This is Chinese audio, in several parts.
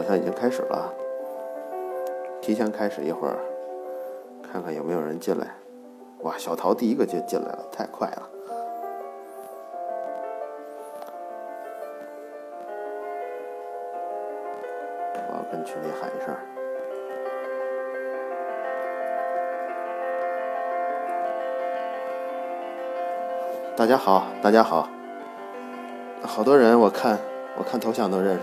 好像已经开始了，提前开始一会儿，看看有没有人进来。哇，小桃第一个就进来了，太快了！我要跟群里喊一声。大家好，大家好，好多人，我看我看头像都认识。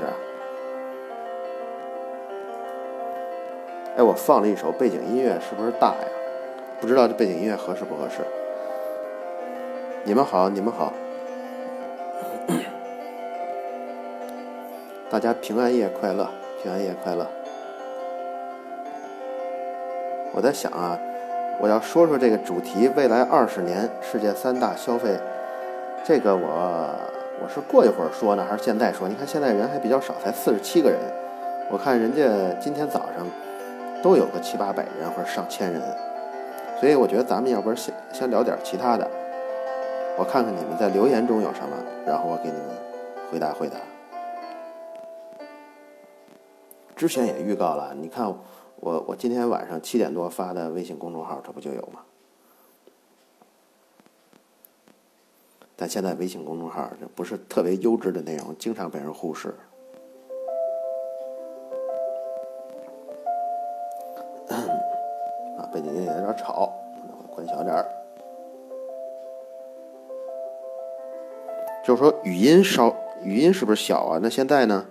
哎，我放了一首背景音乐，是不是大呀？不知道这背景音乐合适不合适？你们好，你们好，大家平安夜快乐，平安夜快乐。我在想啊。我要说说这个主题，未来二十年世界三大消费，这个我我是过一会儿说呢，还是现在说？你看现在人还比较少，才四十七个人，我看人家今天早上都有个七八百人或者上千人，所以我觉得咱们要不然先先聊点其他的，我看看你们在留言中有什么，然后我给你们回答回答。之前也预告了，你看。我我今天晚上七点多发的微信公众号，这不就有吗？但现在微信公众号这不是特别优质的内容，经常被人忽视。说语音稍语音是不是小啊？那现在呢？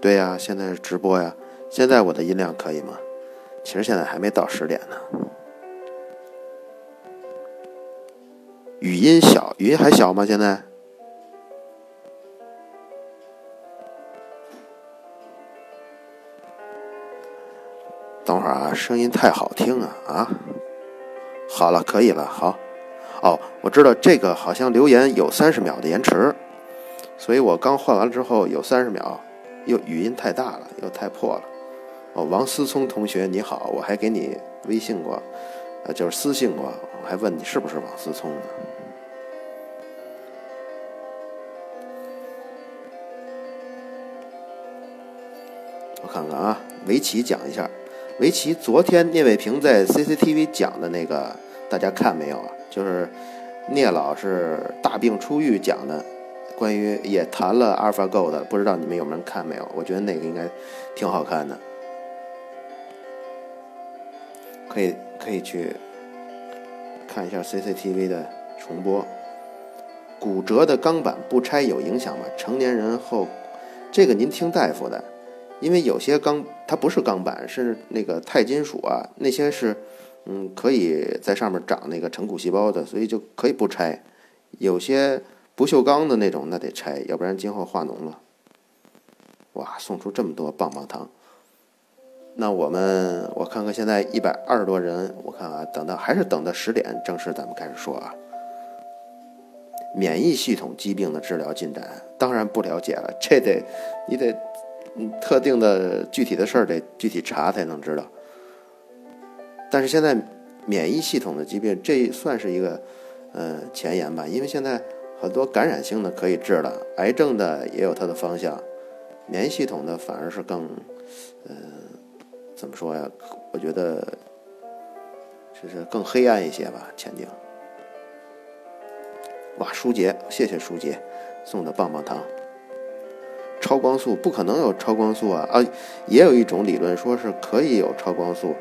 对呀，现在是直播呀。现在我的音量可以吗？其实现在还没到十点呢。语音小，语音还小吗？现在？等会儿啊，声音太好听啊啊！好了，可以了，好。哦，我知道这个好像留言有三十秒的延迟，所以我刚换完了之后有三十秒。又语音太大了，又太破了。哦，王思聪同学你好，我还给你微信过，呃，就是私信过，我还问你是不是王思聪呢？我看看啊，围棋讲一下，围棋昨天聂卫平在 CCTV 讲的那个，大家看没有啊？就是聂老师大病初愈讲的。关于也谈了 AlphaGo 的，不知道你们有没有看没有？我觉得那个应该挺好看的，可以可以去看一下 CCTV 的重播。骨折的钢板不拆有影响吗？成年人后，这个您听大夫的，因为有些钢它不是钢板，是那个钛金属啊，那些是嗯可以在上面长那个成骨细胞的，所以就可以不拆。有些。不锈钢的那种，那得拆，要不然今后化脓了。哇，送出这么多棒棒糖！那我们我看看，现在一百二十多人，我看啊，等到还是等到十点正式咱们开始说啊。免疫系统疾病的治疗进展，当然不了解了，这得你得嗯特定的具体的事儿得具体查才能知道。但是现在免疫系统的疾病，这算是一个呃前沿吧，因为现在。很多感染性的可以治了，癌症的也有它的方向，免疫系统的反而是更，呃，怎么说呀？我觉得就是更黑暗一些吧，前景。哇，舒杰，谢谢舒杰送的棒棒糖。超光速不可能有超光速啊啊！也有一种理论说是可以有超光速，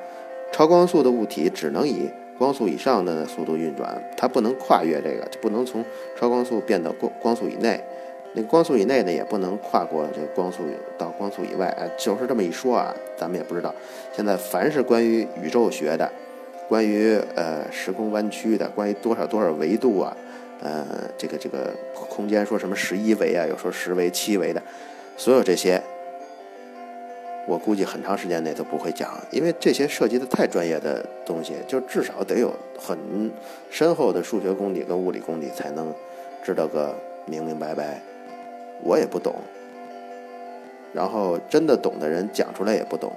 超光速的物体只能以。光速以上的速度运转，它不能跨越这个，就不能从超光速变到光光速以内。那光速以内呢，也不能跨过这个光速到光速以外。哎，就是这么一说啊，咱们也不知道。现在凡是关于宇宙学的，关于呃时空弯曲的，关于多少多少维度啊，呃这个这个空间说什么十一维啊，有说十维、七维的，所有这些。我估计很长时间内都不会讲，因为这些涉及的太专业的东西，就至少得有很深厚的数学功底跟物理功底才能知道个明明白白。我也不懂，然后真的懂的人讲出来也不懂。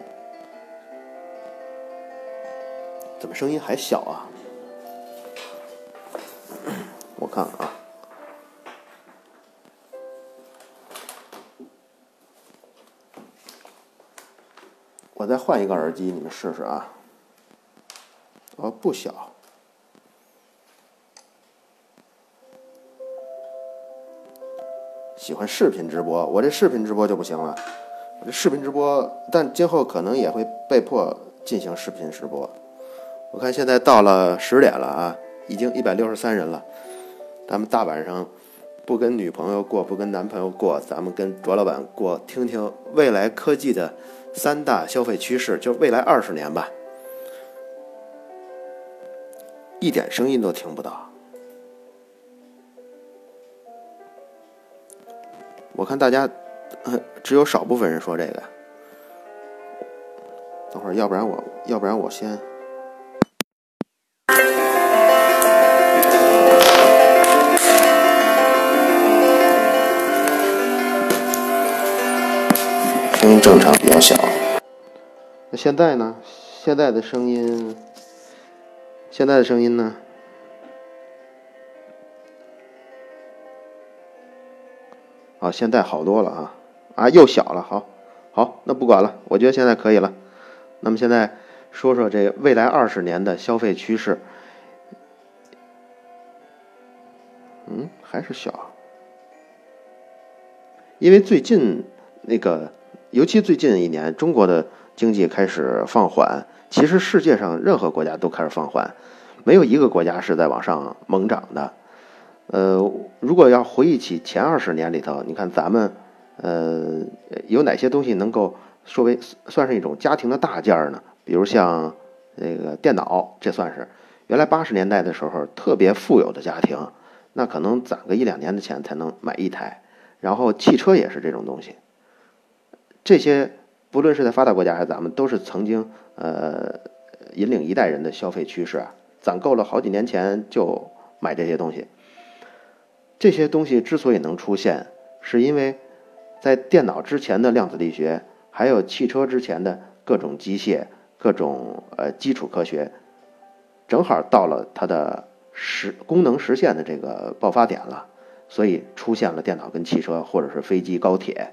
怎么声音还小啊？我看啊，我再换一个耳机，你们试试啊。哦，不小。喜欢视频直播，我这视频直播就不行了。我这视频直播，但今后可能也会被迫进行视频直播。我看现在到了十点了啊，已经一百六十三人了。咱们大晚上不跟女朋友过，不跟男朋友过，咱们跟卓老板过，听听未来科技的三大消费趋势，就未来二十年吧。一点声音都听不到。我看大家，只有少部分人说这个。等会儿，要不然我，要不然我先。声音正常，比较小。那现在呢？现在的声音，现在的声音呢？啊，现在好多了啊！啊，又小了，好，好，那不管了，我觉得现在可以了。那么现在说说这未来二十年的消费趋势。嗯，还是小，因为最近那个，尤其最近一年，中国的经济开始放缓。其实世界上任何国家都开始放缓，没有一个国家是在往上猛涨的。呃，如果要回忆起前二十年里头，你看咱们，呃，有哪些东西能够说为算是一种家庭的大件儿呢？比如像那个电脑，这算是原来八十年代的时候特别富有的家庭，那可能攒个一两年的钱才能买一台。然后汽车也是这种东西，这些不论是在发达国家还是咱们，都是曾经呃引领一代人的消费趋势啊，攒够了好几年前就买这些东西。这些东西之所以能出现，是因为在电脑之前的量子力学，还有汽车之前的各种机械、各种呃基础科学，正好到了它的实功能实现的这个爆发点了，所以出现了电脑跟汽车，或者是飞机、高铁。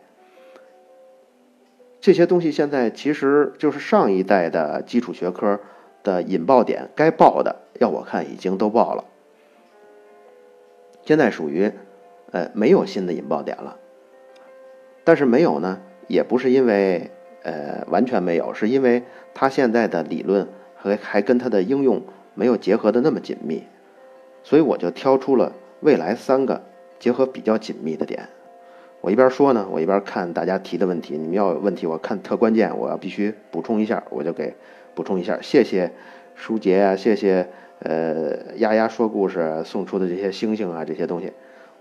这些东西现在其实就是上一代的基础学科的引爆点，该爆的，要我看已经都爆了。现在属于，呃，没有新的引爆点了。但是没有呢，也不是因为呃完全没有，是因为它现在的理论还还跟它的应用没有结合的那么紧密，所以我就挑出了未来三个结合比较紧密的点。我一边说呢，我一边看大家提的问题。你们要有问题，我看特关键，我要必须补充一下，我就给补充一下。谢谢舒杰啊，谢谢。呃，丫丫说故事送出的这些星星啊，这些东西，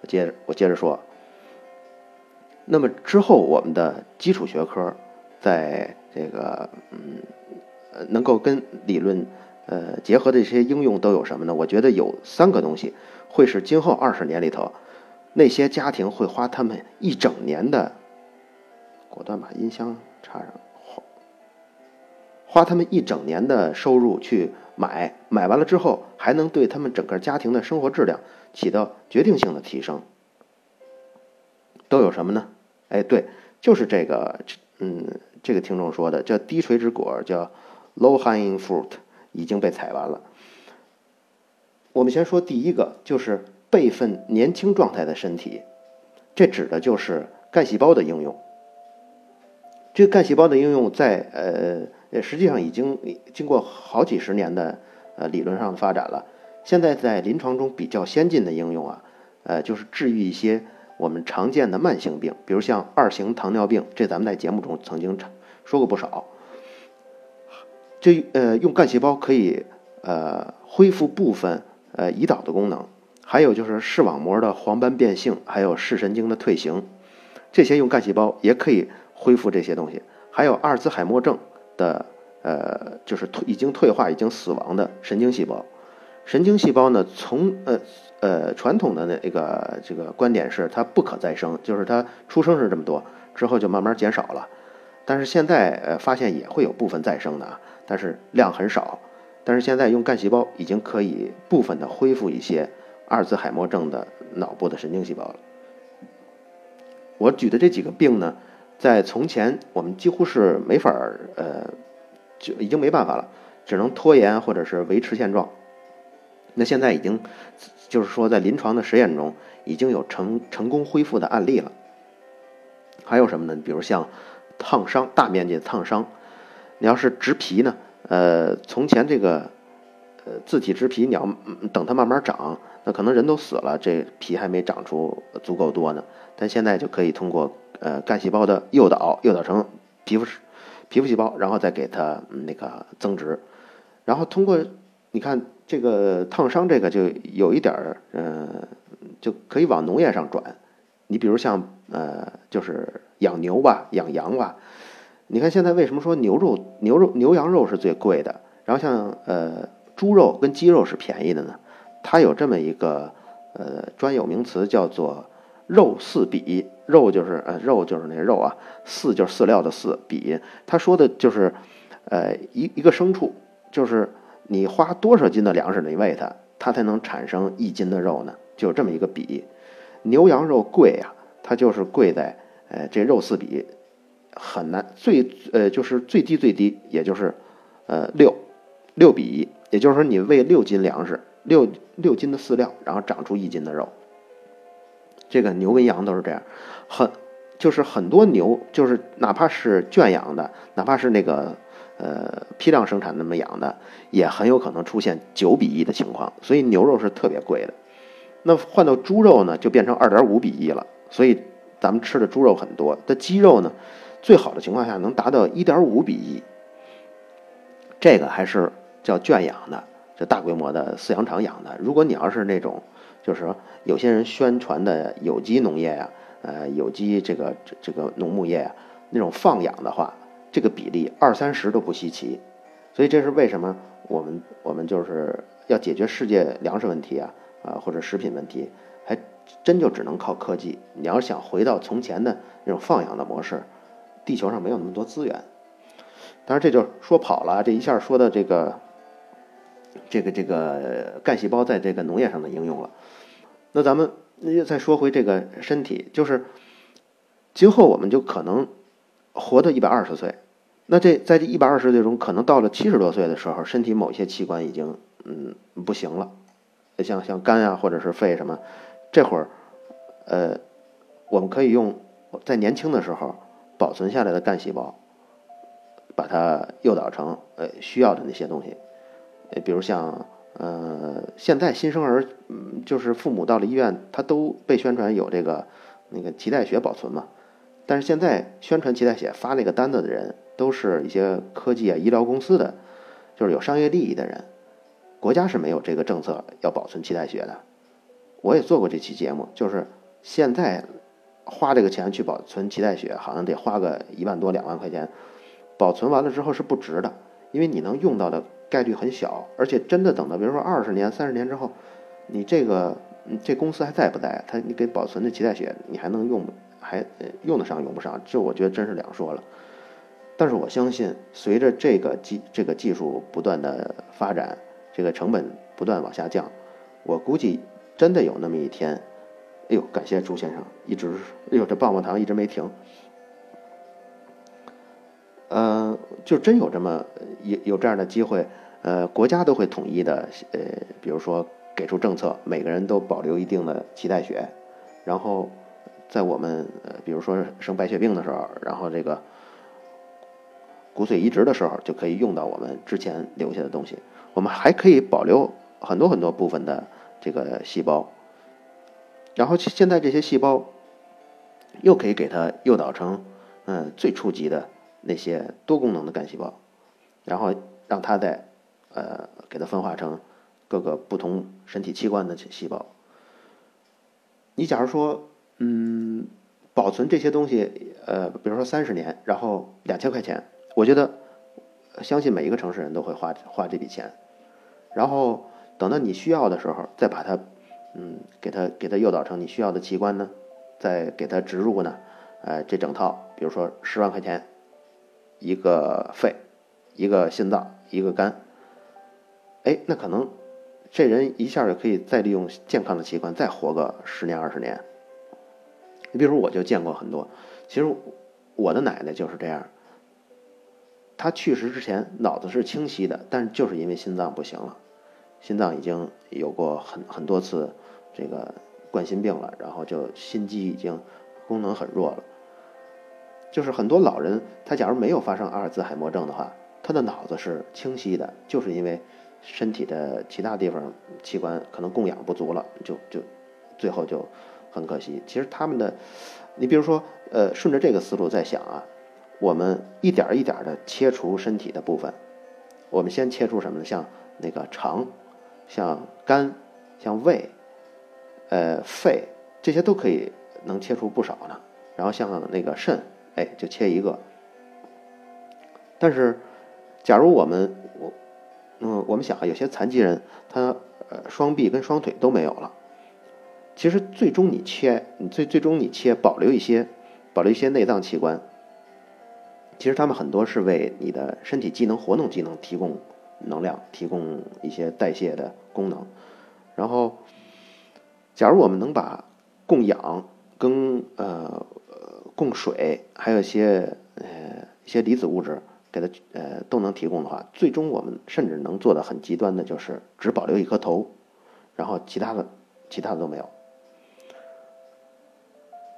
我接着我接着说。那么之后，我们的基础学科在这个嗯，能够跟理论呃结合的这些应用都有什么呢？我觉得有三个东西会是今后二十年里头那些家庭会花他们一整年的，果断把音箱插上，花花他们一整年的收入去。买买完了之后，还能对他们整个家庭的生活质量起到决定性的提升。都有什么呢？哎，对，就是这个，嗯，这个听众说的叫低垂直果，叫 low hanging fruit，已经被采完了。我们先说第一个，就是备份年轻状态的身体，这指的就是干细胞的应用。这个干细胞的应用在呃。实际上已经经过好几十年的呃理论上的发展了，现在在临床中比较先进的应用啊，呃就是治愈一些我们常见的慢性病，比如像二型糖尿病，这咱们在节目中曾经说过不少。这呃用干细胞可以呃恢复部分呃胰岛的功能，还有就是视网膜的黄斑变性，还有视神经的退行，这些用干细胞也可以恢复这些东西，还有阿尔兹海默症。的呃，就是已经退化、已经死亡的神经细胞。神经细胞呢，从呃呃传统的那个这个观点是它不可再生，就是它出生是这么多，之后就慢慢减少了。但是现在呃发现也会有部分再生的啊，但是量很少。但是现在用干细胞已经可以部分的恢复一些阿尔兹海默症的脑部的神经细胞了。我举的这几个病呢。在从前我们几乎是没法儿呃，就已经没办法了，只能拖延或者是维持现状。那现在已经就是说在临床的实验中已经有成成功恢复的案例了。还有什么呢？比如像烫伤，大面积的烫伤，你要是植皮呢？呃，从前这个呃自体植皮，你要等它慢慢长，那可能人都死了，这皮还没长出足够多呢。但现在就可以通过呃干细胞的诱导，诱导成皮肤皮肤细胞，然后再给它那个增殖，然后通过你看这个烫伤，这个就有一点儿呃，就可以往农业上转。你比如像呃，就是养牛吧，养羊吧。你看现在为什么说牛肉、牛肉、牛羊肉是最贵的？然后像呃猪肉跟鸡肉是便宜的呢？它有这么一个呃专有名词叫做“肉饲比”。肉就是呃肉就是那肉啊，饲就是饲料的饲，比他说的就是呃一一个牲畜，就是你花多少斤的粮食你喂它，它才能产生一斤的肉呢？就这么一个比。牛羊肉贵呀，它就是贵在，呃，这肉四比很难，最呃就是最低最低，也就是呃六六比一，也就是说你喂六斤粮食，六六斤的饲料，然后长出一斤的肉。这个牛跟羊都是这样，很就是很多牛，就是哪怕是圈养的，哪怕是那个呃批量生产那么养的，也很有可能出现九比一的情况，所以牛肉是特别贵的。那换到猪肉呢，就变成二点五比一了。所以咱们吃的猪肉很多，但鸡肉呢，最好的情况下能达到一点五比一。这个还是叫圈养的，就大规模的饲养场养的。如果你要是那种，就是说有些人宣传的有机农业呀，呃，有机这个这个农牧业呀，那种放养的话，这个比例二三十都不稀奇。所以这是为什么我们我们就是要解决世界粮食问题啊。啊，或者食品问题，还真就只能靠科技。你要想回到从前的那种放养的模式，地球上没有那么多资源。当然，这就说跑了。这一下说的这个，这个这个干细胞在这个农业上的应用了。那咱们又再说回这个身体，就是今后我们就可能活到一百二十岁。那这在这一百二十岁中，可能到了七十多岁的时候，身体某些器官已经嗯不行了。像像肝啊，或者是肺什么，这会儿，呃，我们可以用在年轻的时候保存下来的干细胞，把它诱导成呃需要的那些东西，呃，比如像呃，现在新生儿，就是父母到了医院，他都被宣传有这个那个脐带血保存嘛，但是现在宣传脐带血发那个单子的人，都是一些科技啊、医疗公司的，就是有商业利益的人。国家是没有这个政策要保存脐带血的，我也做过这期节目，就是现在花这个钱去保存脐带血，好像得花个一万多两万块钱，保存完了之后是不值的，因为你能用到的概率很小，而且真的等到比如说二十年、三十年之后，你这个这公司还在不在？他你给保存的脐带血，你还能用还用得上用不上？这我觉得真是两说了。但是我相信，随着这个技这个技术不断的发展。这个成本不断往下降，我估计真的有那么一天，哎呦，感谢朱先生，一直，哎呦，这棒棒糖一直没停，呃，就真有这么有有这样的机会，呃，国家都会统一的，呃，比如说给出政策，每个人都保留一定的脐带血，然后在我们呃，比如说生白血病的时候，然后这个骨髓移植的时候，就可以用到我们之前留下的东西。我们还可以保留很多很多部分的这个细胞，然后现在这些细胞又可以给它诱导成嗯最初级的那些多功能的干细胞，然后让它再呃给它分化成各个不同身体器官的细胞。你假如说嗯保存这些东西呃比如说三十年，然后两千块钱，我觉得相信每一个城市人都会花花这笔钱。然后等到你需要的时候，再把它，嗯，给它给它诱导成你需要的器官呢，再给它植入呢，呃，这整套，比如说十万块钱，一个肺，一个心脏，一个肝，哎，那可能这人一下就可以再利用健康的器官再活个十年二十年。你比如，我就见过很多，其实我的奶奶就是这样。她去世之前脑子是清晰的，但是就是因为心脏不行了，心脏已经有过很很多次这个冠心病了，然后就心肌已经功能很弱了。就是很多老人，他假如没有发生阿尔兹海默症的话，他的脑子是清晰的，就是因为身体的其他地方器官可能供氧不足了，就就最后就很可惜。其实他们的，你比如说，呃，顺着这个思路在想啊。我们一点一点的切除身体的部分，我们先切除什么呢？像那个肠，像肝，像胃，呃，肺，这些都可以能切除不少呢。然后像那个肾，哎，就切一个。但是，假如我们我，嗯，我们想啊，有些残疾人他呃双臂跟双腿都没有了，其实最终你切，你最最终你切保留一些，保留一些内脏器官。其实他们很多是为你的身体机能、活动机能提供能量，提供一些代谢的功能。然后，假如我们能把供氧、跟呃供水，还有一些呃一些离子物质给它呃都能提供的话，最终我们甚至能做的很极端的，就是只保留一颗头，然后其他的其他的都没有。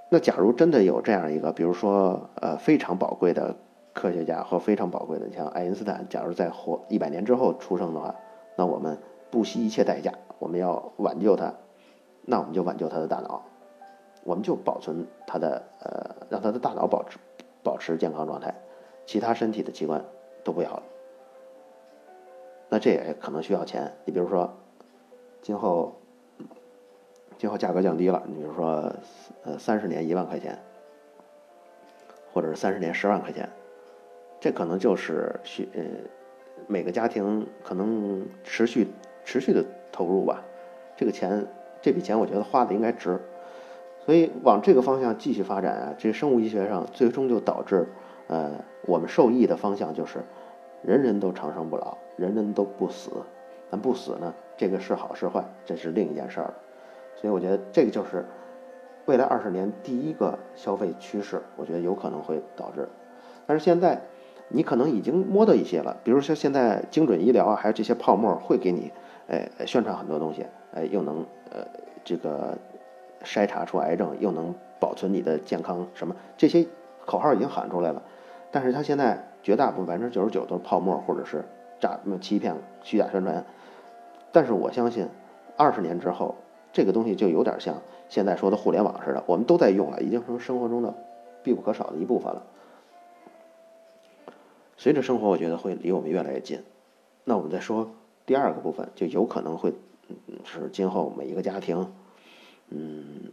那假如真的有这样一个，比如说呃非常宝贵的。科学家和非常宝贵的，像爱因斯坦，假如在活一百年之后出生的话，那我们不惜一切代价，我们要挽救他，那我们就挽救他的大脑，我们就保存他的呃，让他的大脑保持保持健康状态，其他身体的器官都不要了。那这也可能需要钱，你比如说，今后今后价格降低了，你比如说呃三十年一万块钱，或者是三十年十万块钱。这可能就是需呃每个家庭可能持续持续的投入吧，这个钱这笔钱我觉得花的应该值，所以往这个方向继续发展啊，这生物医学上最终就导致呃我们受益的方向就是人人都长生不老，人人都不死，但不死呢，这个是好是坏，这是另一件事儿了，所以我觉得这个就是未来二十年第一个消费趋势，我觉得有可能会导致，但是现在。你可能已经摸到一些了，比如说现在精准医疗啊，还有这些泡沫会给你，哎，宣传很多东西，哎，又能呃这个筛查出癌症，又能保存你的健康，什么这些口号已经喊出来了。但是它现在绝大部分百分之九十九都是泡沫或者是诈欺骗、虚假宣传。但是我相信，二十年之后，这个东西就有点像现在说的互联网似的，我们都在用了，已经成生活中的必不可少的一部分了。随着生活，我觉得会离我们越来越近。那我们再说第二个部分，就有可能会是今后每一个家庭，嗯，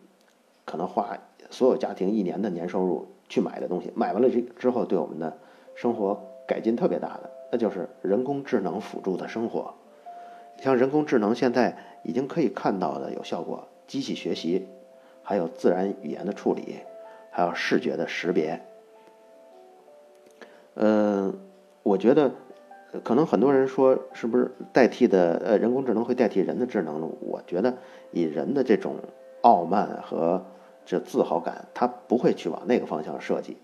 可能花所有家庭一年的年收入去买的东西，买完了这之后对我们的生活改进特别大的，那就是人工智能辅助的生活。像人工智能现在已经可以看到的有效果，机器学习，还有自然语言的处理，还有视觉的识别。嗯，我觉得可能很多人说是不是代替的呃人工智能会代替人的智能呢？我觉得以人的这种傲慢和这自豪感，他不会去往那个方向设计，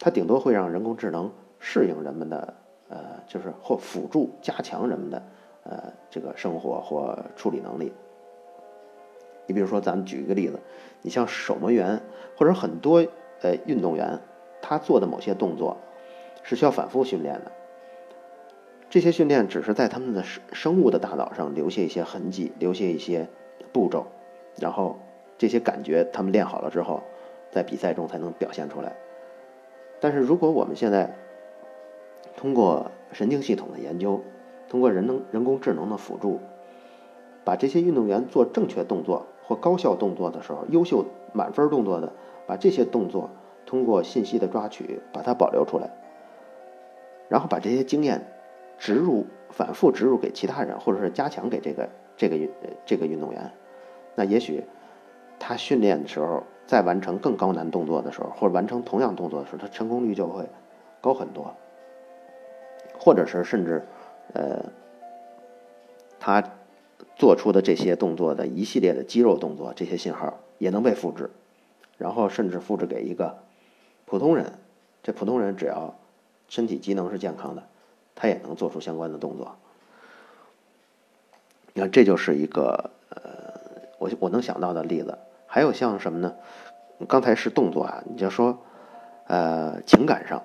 他顶多会让人工智能适应人们的呃，就是或辅助加强人们的呃这个生活或处理能力。你比如说，咱们举一个例子，你像守门员或者很多呃运动员，他做的某些动作。是需要反复训练的，这些训练只是在他们的生生物的大脑上留下一些痕迹，留下一些步骤，然后这些感觉他们练好了之后，在比赛中才能表现出来。但是如果我们现在通过神经系统的研究，通过人能人工智能的辅助，把这些运动员做正确动作或高效动作的时候，优秀满分动作的，把这些动作通过信息的抓取，把它保留出来。然后把这些经验植入、反复植入给其他人，或者是加强给这个这个运这个运动员，那也许他训练的时候，在完成更高难动作的时候，或者完成同样动作的时候，他成功率就会高很多。或者是甚至，呃，他做出的这些动作的一系列的肌肉动作，这些信号也能被复制，然后甚至复制给一个普通人，这普通人只要身体机能是健康的，他也能做出相关的动作。你看，这就是一个，我我能想到的例子。还有像什么呢？刚才是动作啊，你就说呃情感上，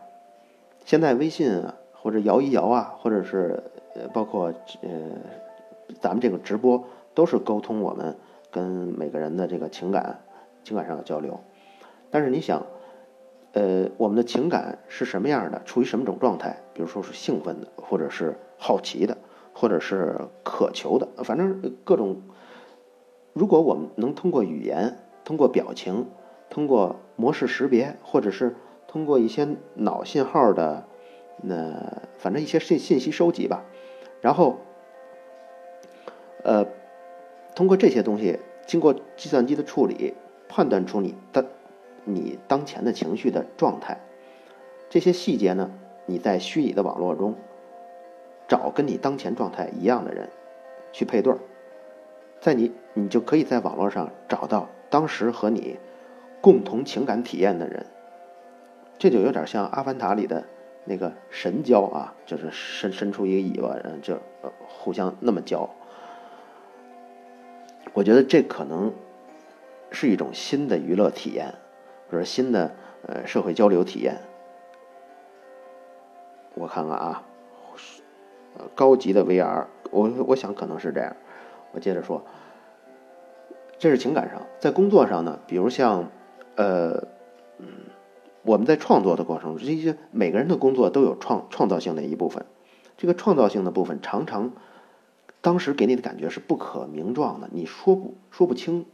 现在微信啊或者摇一摇啊，或者是呃包括呃咱们这个直播，都是沟通我们跟每个人的这个情感情感上的交流。但是你想，呃，我们的情感是什么样的？处于什么种状态？比如说是兴奋的，或者是好奇的。或者是渴求的，反正各种。如果我们能通过语言、通过表情、通过模式识别，或者是通过一些脑信号的，那反正一些信信息收集吧，然后，呃，通过这些东西，经过计算机的处理，判断出你的你当前的情绪的状态，这些细节呢，你在虚拟的网络中。找跟你当前状态一样的人，去配对儿，在你你就可以在网络上找到当时和你共同情感体验的人，这就有点像《阿凡达》里的那个神交啊，就是伸伸出一个尾巴，嗯，就互相那么交。我觉得这可能是一种新的娱乐体验，或者新的呃社会交流体验。我看看啊。高级的 VR，我我想可能是这样。我接着说，这是情感上，在工作上呢，比如像，呃，嗯，我们在创作的过程中，这些每个人的工作都有创创造性的一部分。这个创造性的部分常常，当时给你的感觉是不可名状的，你说不说不清，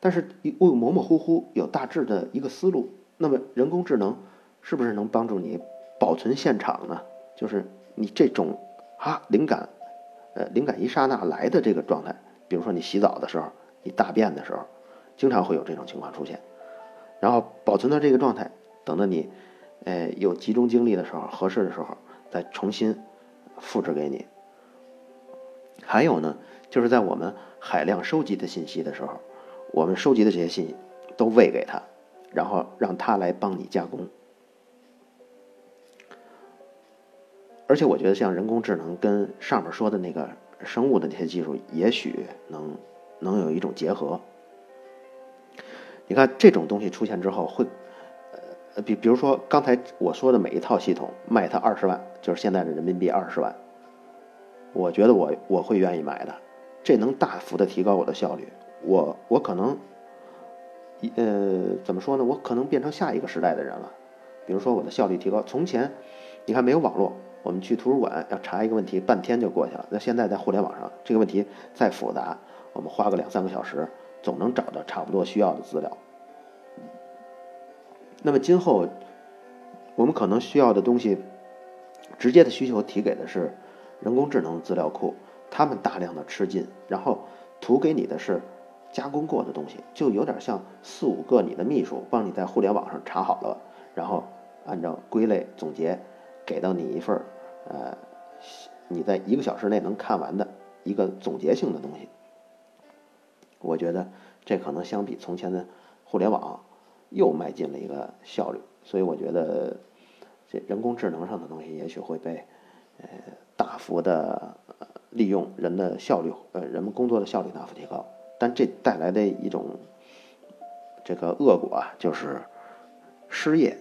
但是又模模糊糊有大致的一个思路。那么人工智能是不是能帮助你保存现场呢？就是你这种。啊，灵感，呃，灵感一刹那来的这个状态，比如说你洗澡的时候，你大便的时候，经常会有这种情况出现，然后保存到这个状态，等到你，呃，有集中精力的时候，合适的时候再重新复制给你。还有呢，就是在我们海量收集的信息的时候，我们收集的这些信息都喂给他，然后让他来帮你加工。而且我觉得，像人工智能跟上面说的那个生物的那些技术，也许能能有一种结合。你看，这种东西出现之后，会呃，比比如说刚才我说的每一套系统卖它二十万，就是现在的人民币二十万，我觉得我我会愿意买的。这能大幅的提高我的效率。我我可能，呃，怎么说呢？我可能变成下一个时代的人了。比如说我的效率提高，从前你看没有网络。我们去图书馆要查一个问题，半天就过去了。那现在在互联网上，这个问题再复杂，我们花个两三个小时，总能找到差不多需要的资料。那么今后，我们可能需要的东西，直接的需求提给的是人工智能资料库，他们大量的吃进，然后图给你的是加工过的东西，就有点像四五个你的秘书帮你在互联网上查好了，然后按照归类总结，给到你一份儿。呃，你在一个小时内能看完的一个总结性的东西，我觉得这可能相比从前的互联网又迈进了一个效率，所以我觉得这人工智能上的东西也许会被呃大幅的利用，人的效率呃人们工作的效率大幅提高，但这带来的一种这个恶果啊，就是失业，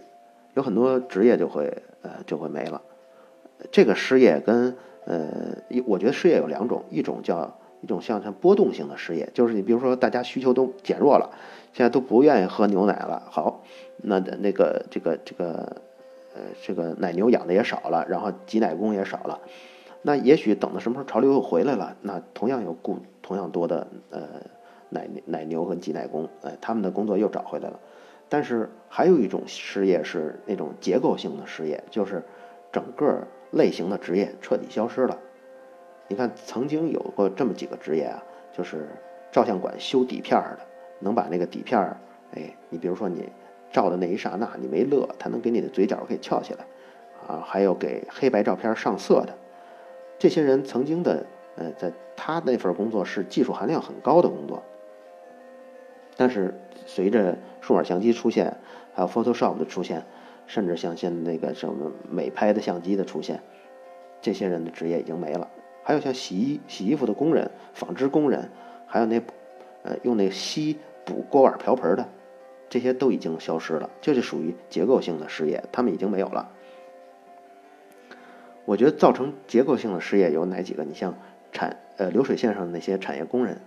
有很多职业就会呃就会没了。这个失业跟呃，我觉得失业有两种，一种叫一种像像波动性的失业，就是你比如说大家需求都减弱了，现在都不愿意喝牛奶了，好，那的那个这个这个呃这个奶牛养的也少了，然后挤奶工也少了，那也许等到什么时候潮流又回来了，那同样有雇同样多的呃奶奶牛和挤奶工，哎，他们的工作又找回来了，但是还有一种失业是那种结构性的失业，就是整个。类型的职业彻底消失了。你看，曾经有过这么几个职业啊，就是照相馆修底片的，能把那个底片儿，哎，你比如说你照的那一刹那你没乐，他能给你的嘴角给翘起来，啊，还有给黑白照片上色的，这些人曾经的，呃，在他那份工作是技术含量很高的工作，但是随着数码相机出现，还有 Photoshop 的出现，甚至像现在那个什么美拍的相机的出现，这些人的职业已经没了。还有像洗衣洗衣服的工人、纺织工人，还有那呃用那锡补锅碗瓢盆的，这些都已经消失了，这就属于结构性的失业，他们已经没有了。我觉得造成结构性的失业有哪几个？你像产呃流水线上的那些产业工人，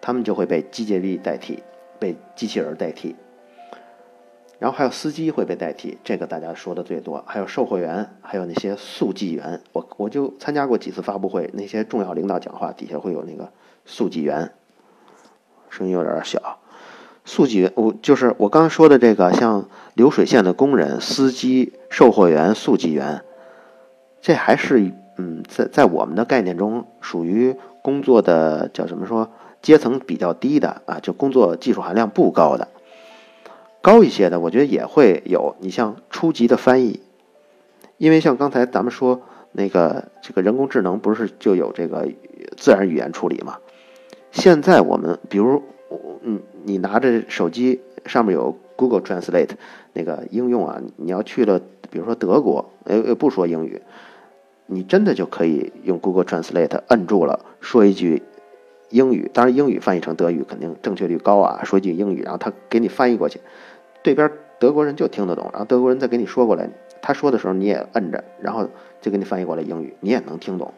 他们就会被机械臂代替，被机器人代替。然后还有司机会被代替，这个大家说的最多。还有售货员，还有那些速记员。我我就参加过几次发布会，那些重要领导讲话底下会有那个速记员，声音有点小。速记员，我就是我刚刚说的这个，像流水线的工人、司机、售货员、速记员。这还是嗯，在在我们的概念中，属于工作的叫什么说阶层比较低的啊，就工作技术含量不高的。高一些的，我觉得也会有。你像初级的翻译，因为像刚才咱们说那个这个人工智能不是就有这个自然语言处理吗？现在我们比如嗯，你拿着手机上面有 Google Translate 那个应用啊，你要去了，比如说德国，呃，不说英语。你真的就可以用 Google Translate 摁住了，说一句英语，当然英语翻译成德语肯定正确率高啊。说一句英语，然后他给你翻译过去，对边德国人就听得懂，然后德国人再给你说过来，他说的时候你也摁着，然后就给你翻译过来英语，你也能听懂。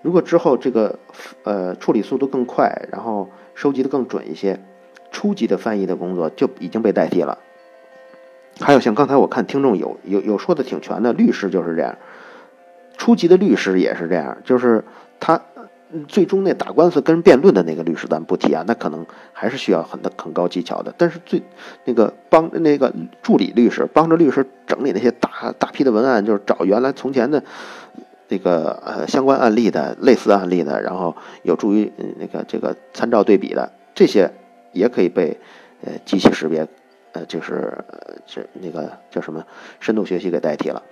如果之后这个呃处理速度更快，然后收集的更准一些，初级的翻译的工作就已经被代替了。还有像刚才我看听众有有有说的挺全的，律师就是这样。初级的律师也是这样，就是他最终那打官司跟辩论的那个律师咱不提啊，那可能还是需要很的很高技巧的。但是最那个帮那个助理律师帮着律师整理那些大大批的文案，就是找原来从前的那个呃相关案例的类似案例的，然后有助于那个这个参照对比的这些也可以被呃机器识别，呃就是这那个叫什么深度学习给代替了。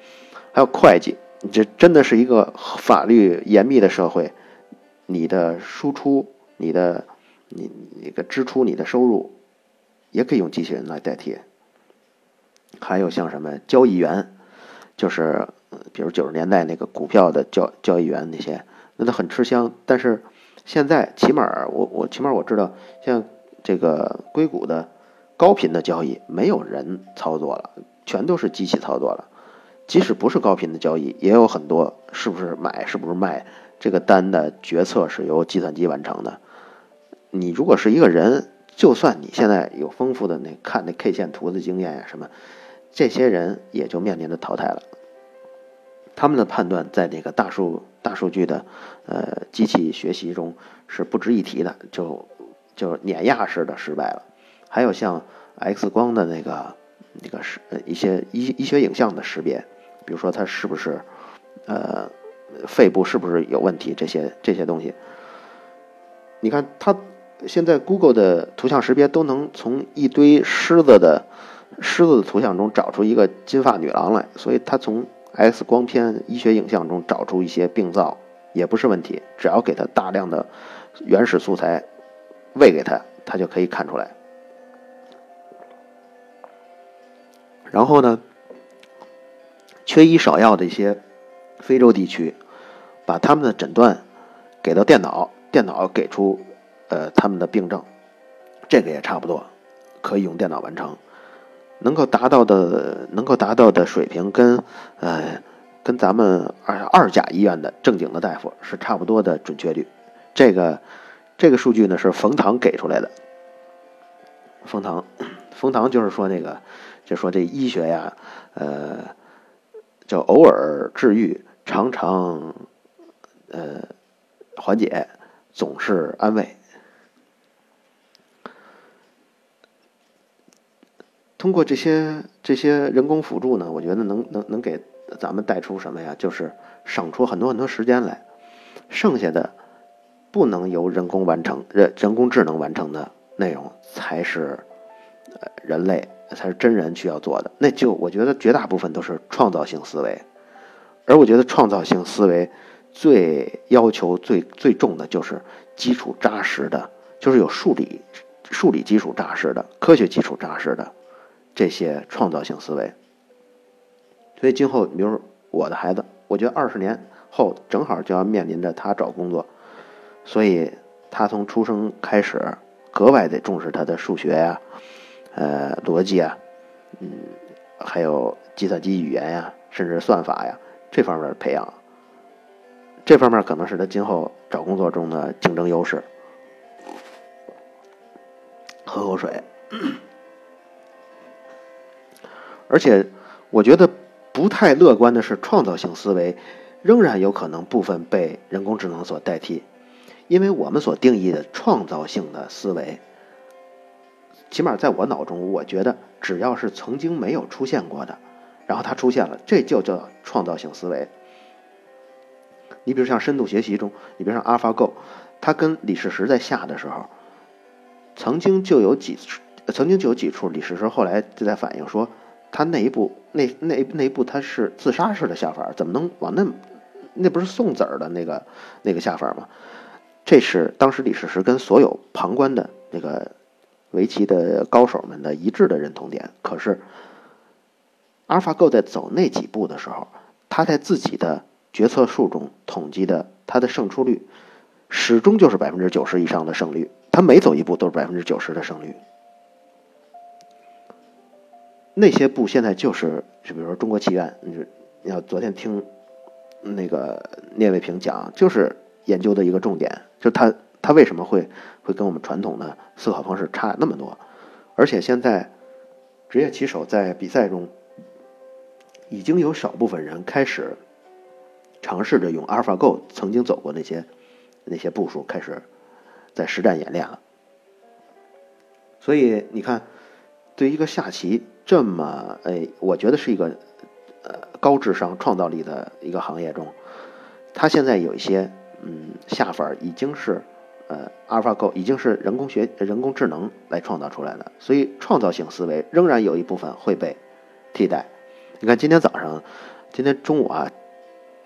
还有会计。这真的是一个法律严密的社会，你的输出、你的、你那个支出、你的收入，也可以用机器人来代替。还有像什么交易员，就是比如九十年代那个股票的交交易员那些，那都很吃香。但是现在起码我我起码我知道，像这个硅谷的高频的交易，没有人操作了，全都是机器操作了。即使不是高频的交易，也有很多是不是买，是不是卖，这个单的决策是由计算机完成的。你如果是一个人，就算你现在有丰富的那看那 K 线图的经验呀什么，这些人也就面临着淘汰了。他们的判断在那个大数大数据的呃机器学习中是不值一提的，就就碾压式的失败了。还有像 X 光的那个那个是一些医医学影像的识别。比如说它是不是，呃，肺部是不是有问题？这些这些东西，你看他现在 Google 的图像识别都能从一堆狮子的狮子的图像中找出一个金发女郎来，所以他从 X 光片医学影像中找出一些病灶也不是问题，只要给他大量的原始素材喂给他，他就可以看出来。然后呢？缺医少药的一些非洲地区，把他们的诊断给到电脑，电脑给出呃他们的病症，这个也差不多可以用电脑完成，能够达到的能够达到的水平跟呃跟咱们二二甲医院的正经的大夫是差不多的准确率。这个这个数据呢是冯唐给出来的。冯唐，冯唐就是说那个就说这医学呀，呃。叫偶尔治愈，常常，呃，缓解，总是安慰。通过这些这些人工辅助呢，我觉得能能能给咱们带出什么呀？就是省出很多很多时间来，剩下的不能由人工完成、人人工智能完成的内容，才是人类。才是真人需要做的，那就我觉得绝大部分都是创造性思维，而我觉得创造性思维最要求最最重的就是基础扎实的，就是有数理数理基础扎实的科学基础扎实的这些创造性思维。所以今后，比如我的孩子，我觉得二十年后正好就要面临着他找工作，所以他从出生开始格外得重视他的数学呀、呃逻辑啊，嗯，还有计算机语言呀，甚至算法呀这方面培养。这方面可能是他今后找工作中的竞争优势。喝口水。而且，我觉得不太乐观的是，创造性思维仍然有可能部分被人工智能所代替，因为我们所定义的创造性的思维，起码在我脑中，我觉得只要是曾经没有出现过的，然后它出现了，这就叫创造性思维。你比如像深度学习中，你比如像 AlphaGo，它跟李世石在下的时候，曾经就有几曾经就有几处李世石后来就在反映说，他那一步那那那一步他是自杀式的下法，怎么能往那那不是送子儿的那个那个下法吗？这是当时李世石跟所有旁观的那个围棋的高手们的一致的认同点。可是阿尔法狗在走那几步的时候，他在自己的。决策数中统计的他的胜出率，始终就是百分之九十以上的胜率。他每走一步都是百分之九十的胜率。那些步现在就是，就比如说中国棋院，你要昨天听那个聂卫平讲，就是研究的一个重点，就他他为什么会会跟我们传统的思考方式差那么多？而且现在职业棋手在比赛中，已经有少部分人开始。尝试着用 AlphaGo 曾经走过那些那些步数，开始在实战演练了。所以你看，对一个下棋这么哎，我觉得是一个呃高智商、创造力的一个行业中，它现在有一些嗯下法已经是呃 AlphaGo 已经是人工学人工智能来创造出来的，所以创造性思维仍然有一部分会被替代。你看今天早上，今天中午啊。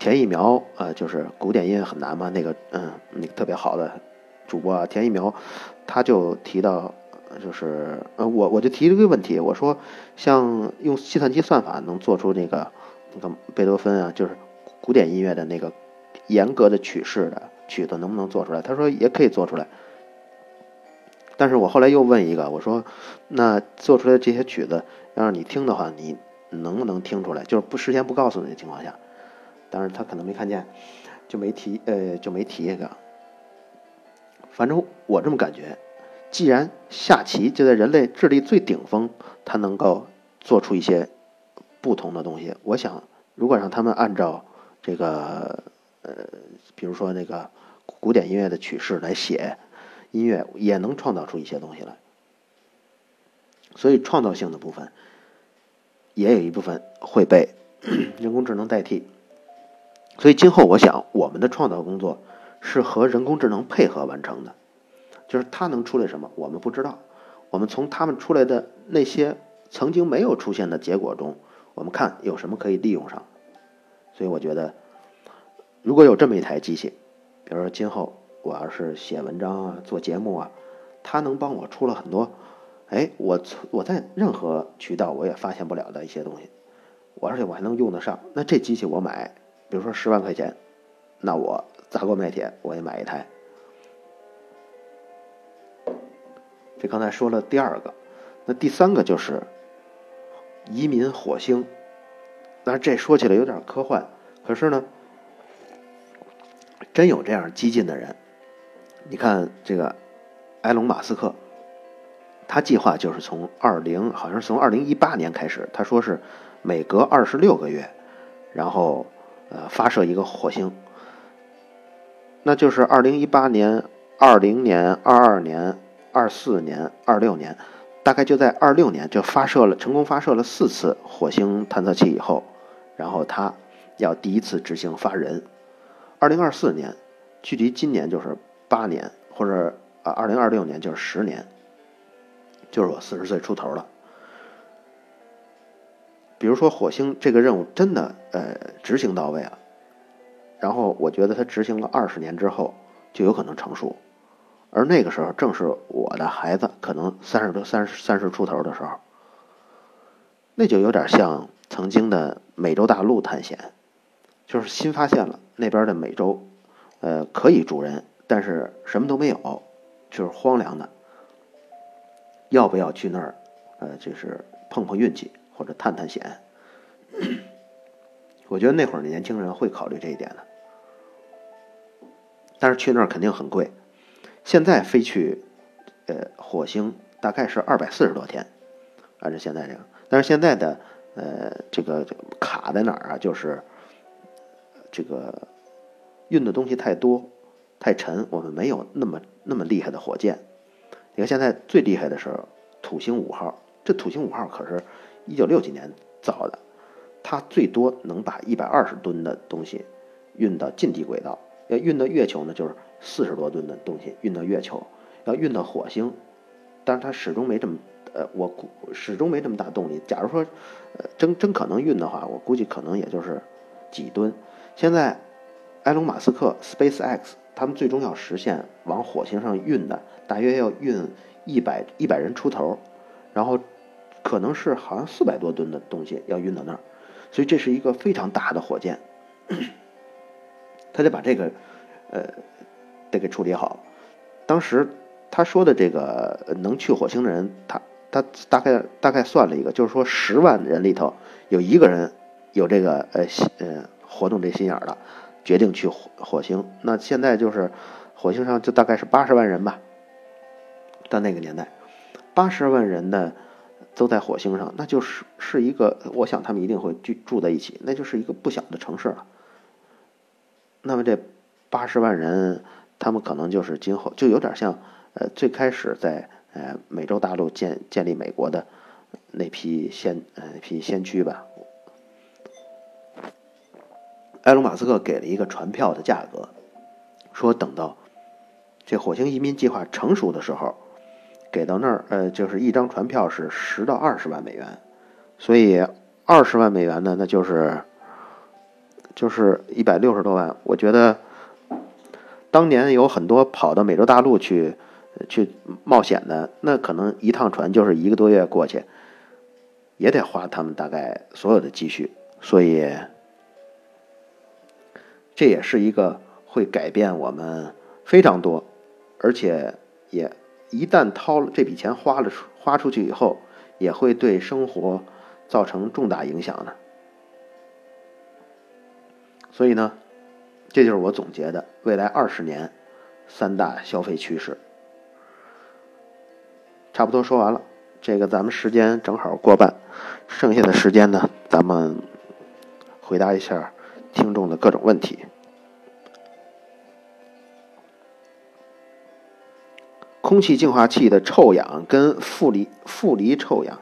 田一苗，呃，就是古典音乐很难嘛，那个，嗯，那个特别好的主播啊，田一苗，他就提到，就是，呃，我我就提了一个问题，我说，像用计算机算法能做出那个那个贝多芬啊，就是古典音乐的那个严格的曲式的曲子，能不能做出来？他说也可以做出来。但是我后来又问一个，我说，那做出来这些曲子，要让你听的话，你能不能听出来？就是不事先不告诉你的情况下。当然他可能没看见，就没提，呃，就没提这个。反正我这么感觉，既然下棋就在人类智力最顶峰，他能够做出一些不同的东西。我想，如果让他们按照这个，呃，比如说那个古典音乐的曲式来写音乐，也能创造出一些东西来。所以创造性的部分，也有一部分会被 人工智能代替。所以今后，我想我们的创造工作是和人工智能配合完成的，就是它能出来什么，我们不知道。我们从他们出来的那些曾经没有出现的结果中，我们看有什么可以利用上。所以我觉得，如果有这么一台机器，比如说今后我要是写文章啊、做节目啊，它能帮我出了很多，哎，我我在任何渠道我也发现不了的一些东西，我而且我还能用得上，那这机器我买。比如说十万块钱，那我砸锅卖铁我也买一台。这刚才说了第二个，那第三个就是移民火星。那这说起来有点科幻，可是呢，真有这样激进的人。你看这个埃隆·马斯克，他计划就是从二零，好像是从二零一八年开始，他说是每隔二十六个月，然后。呃，发射一个火星，那就是二零一八年、二零年、二二年、二四年、二六年，大概就在二六年就发射了，成功发射了四次火星探测器以后，然后他要第一次执行发人。二零二四年，距离今年就是八年，或者啊，二零二六年就是十年，就是我四十岁出头了。比如说火星这个任务真的呃执行到位了，然后我觉得它执行了二十年之后就有可能成熟，而那个时候正是我的孩子可能三十多三十三十出头的时候，那就有点像曾经的美洲大陆探险，就是新发现了那边的美洲，呃，可以住人，但是什么都没有，就是荒凉的。要不要去那儿？呃，就是碰碰运气或者探探险。我觉得那会儿的年轻人会考虑这一点的，但是去那儿肯定很贵。现在飞去呃火星大概是二百四十多天，按照现在这个。但是现在的呃这个卡在哪儿啊？就是这个运的东西太多太沉，我们没有那么那么厉害的火箭。你看现在最厉害的是土星五号，这土星五号可是一九六几年造的，它最多能把一百二十吨的东西运到近地轨道，要运到月球呢，就是四十多吨的东西运到月球，要运到火星，但是它始终没这么。呃，我估始终没这么大动力。假如说，呃，真真可能运的话，我估计可能也就是几吨。现在，埃隆·马斯克 （SpaceX） 他们最终要实现往火星上运的，大约要运一百一百人出头，然后可能是好像四百多吨的东西要运到那儿，所以这是一个非常大的火箭，他得把这个呃得给处理好。当时他说的这个能去火星的人，他。他大概大概算了一个，就是说十万人里头有一个人有这个呃呃活动这心眼儿了，决定去火火星。那现在就是火星上就大概是八十万人吧。到那个年代，八十万人呢都在火星上，那就是是一个，我想他们一定会居住在一起，那就是一个不小的城市了。那么这八十万人，他们可能就是今后就有点像呃最开始在。呃，美洲大陆建建立美国的那批先呃那批先驱吧。埃隆·马斯克给了一个船票的价格，说等到这火星移民计划成熟的时候，给到那儿呃就是一张船票是十到二十万美元，所以二十万美元呢，那就是就是一百六十多万。我觉得当年有很多跑到美洲大陆去。去冒险的那可能一趟船就是一个多月过去，也得花他们大概所有的积蓄，所以这也是一个会改变我们非常多，而且也一旦掏了这笔钱花了花出去以后，也会对生活造成重大影响的。所以呢，这就是我总结的未来二十年三大消费趋势。差不多说完了，这个咱们时间正好过半，剩下的时间呢，咱们回答一下听众的各种问题。空气净化器的臭氧跟负离负离臭氧，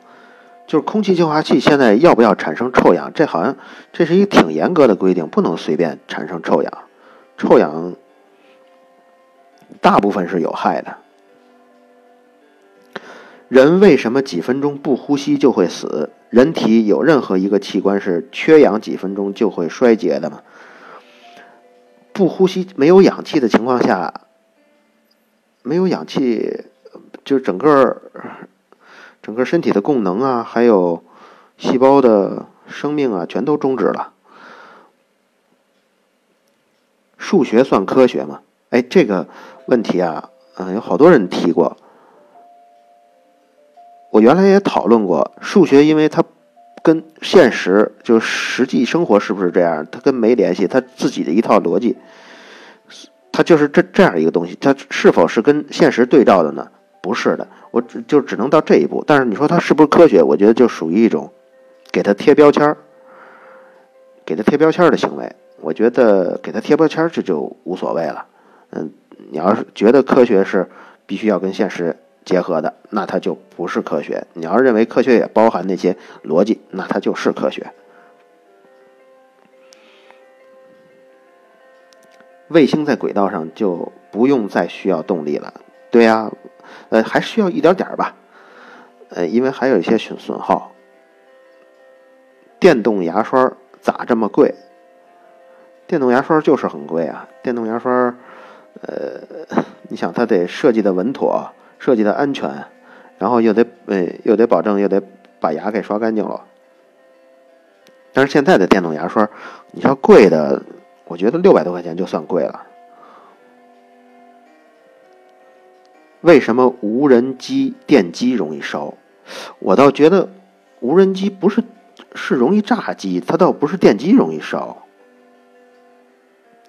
就是空气净化器现在要不要产生臭氧？这好像这是一挺严格的规定，不能随便产生臭氧。臭氧大部分是有害的。人为什么几分钟不呼吸就会死？人体有任何一个器官是缺氧几分钟就会衰竭的吗？不呼吸、没有氧气的情况下，没有氧气，就整个整个身体的功能啊，还有细胞的生命啊，全都终止了。数学算科学吗？哎，这个问题啊，嗯，有好多人提过。我原来也讨论过数学，因为它跟现实就实际生活是不是这样，它跟没联系，它自己的一套逻辑，它就是这这样一个东西，它是否是跟现实对照的呢？不是的，我只就只能到这一步。但是你说它是不是科学？我觉得就属于一种给它贴标签儿，给它贴标签儿的行为。我觉得给它贴标签儿这就无所谓了。嗯，你要是觉得科学是必须要跟现实。结合的，那它就不是科学。你要是认为科学也包含那些逻辑，那它就是科学。卫星在轨道上就不用再需要动力了，对呀，呃，还需要一点点吧，呃，因为还有一些损损耗。电动牙刷咋这么贵？电动牙刷就是很贵啊！电动牙刷，呃，你想它得设计的稳妥。设计的安全，然后又得呃又得保证又得把牙给刷干净了，但是现在的电动牙刷，你说贵的，我觉得六百多块钱就算贵了。为什么无人机电机容易烧？我倒觉得无人机不是是容易炸机，它倒不是电机容易烧。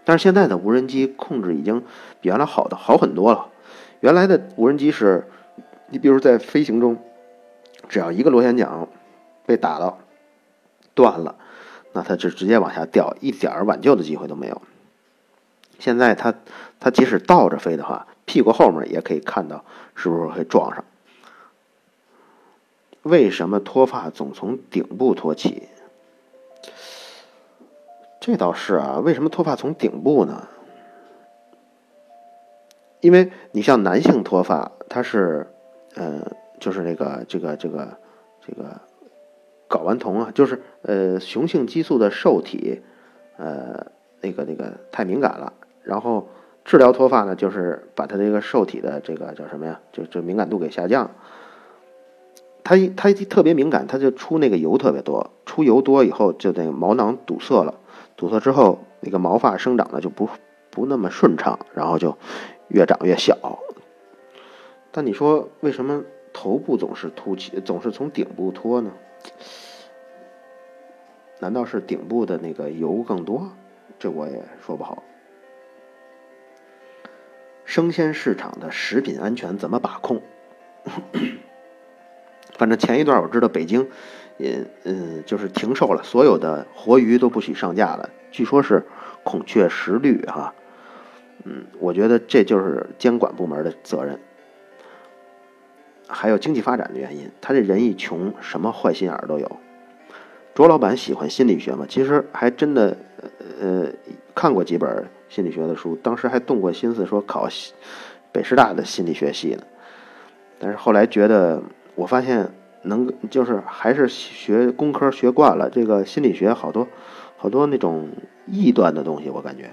但是现在的无人机控制已经比原来好的好很多了。原来的无人机是，你比如在飞行中，只要一个螺旋桨被打到断了，那它就直接往下掉，一点儿挽救的机会都没有。现在它它即使倒着飞的话。屁股后面也可以看到，是不是会撞上？为什么脱发总从顶部脱起？这倒是啊，为什么脱发从顶部呢？因为你像男性脱发，它是，呃，就是那个这个这个这个睾丸酮啊，就是呃雄性激素的受体，呃，那个那个太敏感了，然后。治疗脱发呢，就是把它这个受体的这个叫什么呀？就就敏感度给下降。它它特别敏感，它就出那个油特别多。出油多以后，就那个毛囊堵塞了。堵塞之后，那个毛发生长的就不不那么顺畅，然后就越长越小。但你说为什么头部总是凸起，总是从顶部脱呢？难道是顶部的那个油更多？这我也说不好。生鲜市场的食品安全怎么把控？反正前一段我知道北京，也嗯，就是停售了，所有的活鱼都不许上架了。据说是孔雀石绿哈，嗯，我觉得这就是监管部门的责任，还有经济发展的原因。他这人一穷，什么坏心眼都有。卓老板喜欢心理学吗？其实还真的，呃，看过几本心理学的书，当时还动过心思说考北师大的心理学系呢。但是后来觉得，我发现能就是还是学工科学惯了，这个心理学好多好多那种异端的东西，我感觉。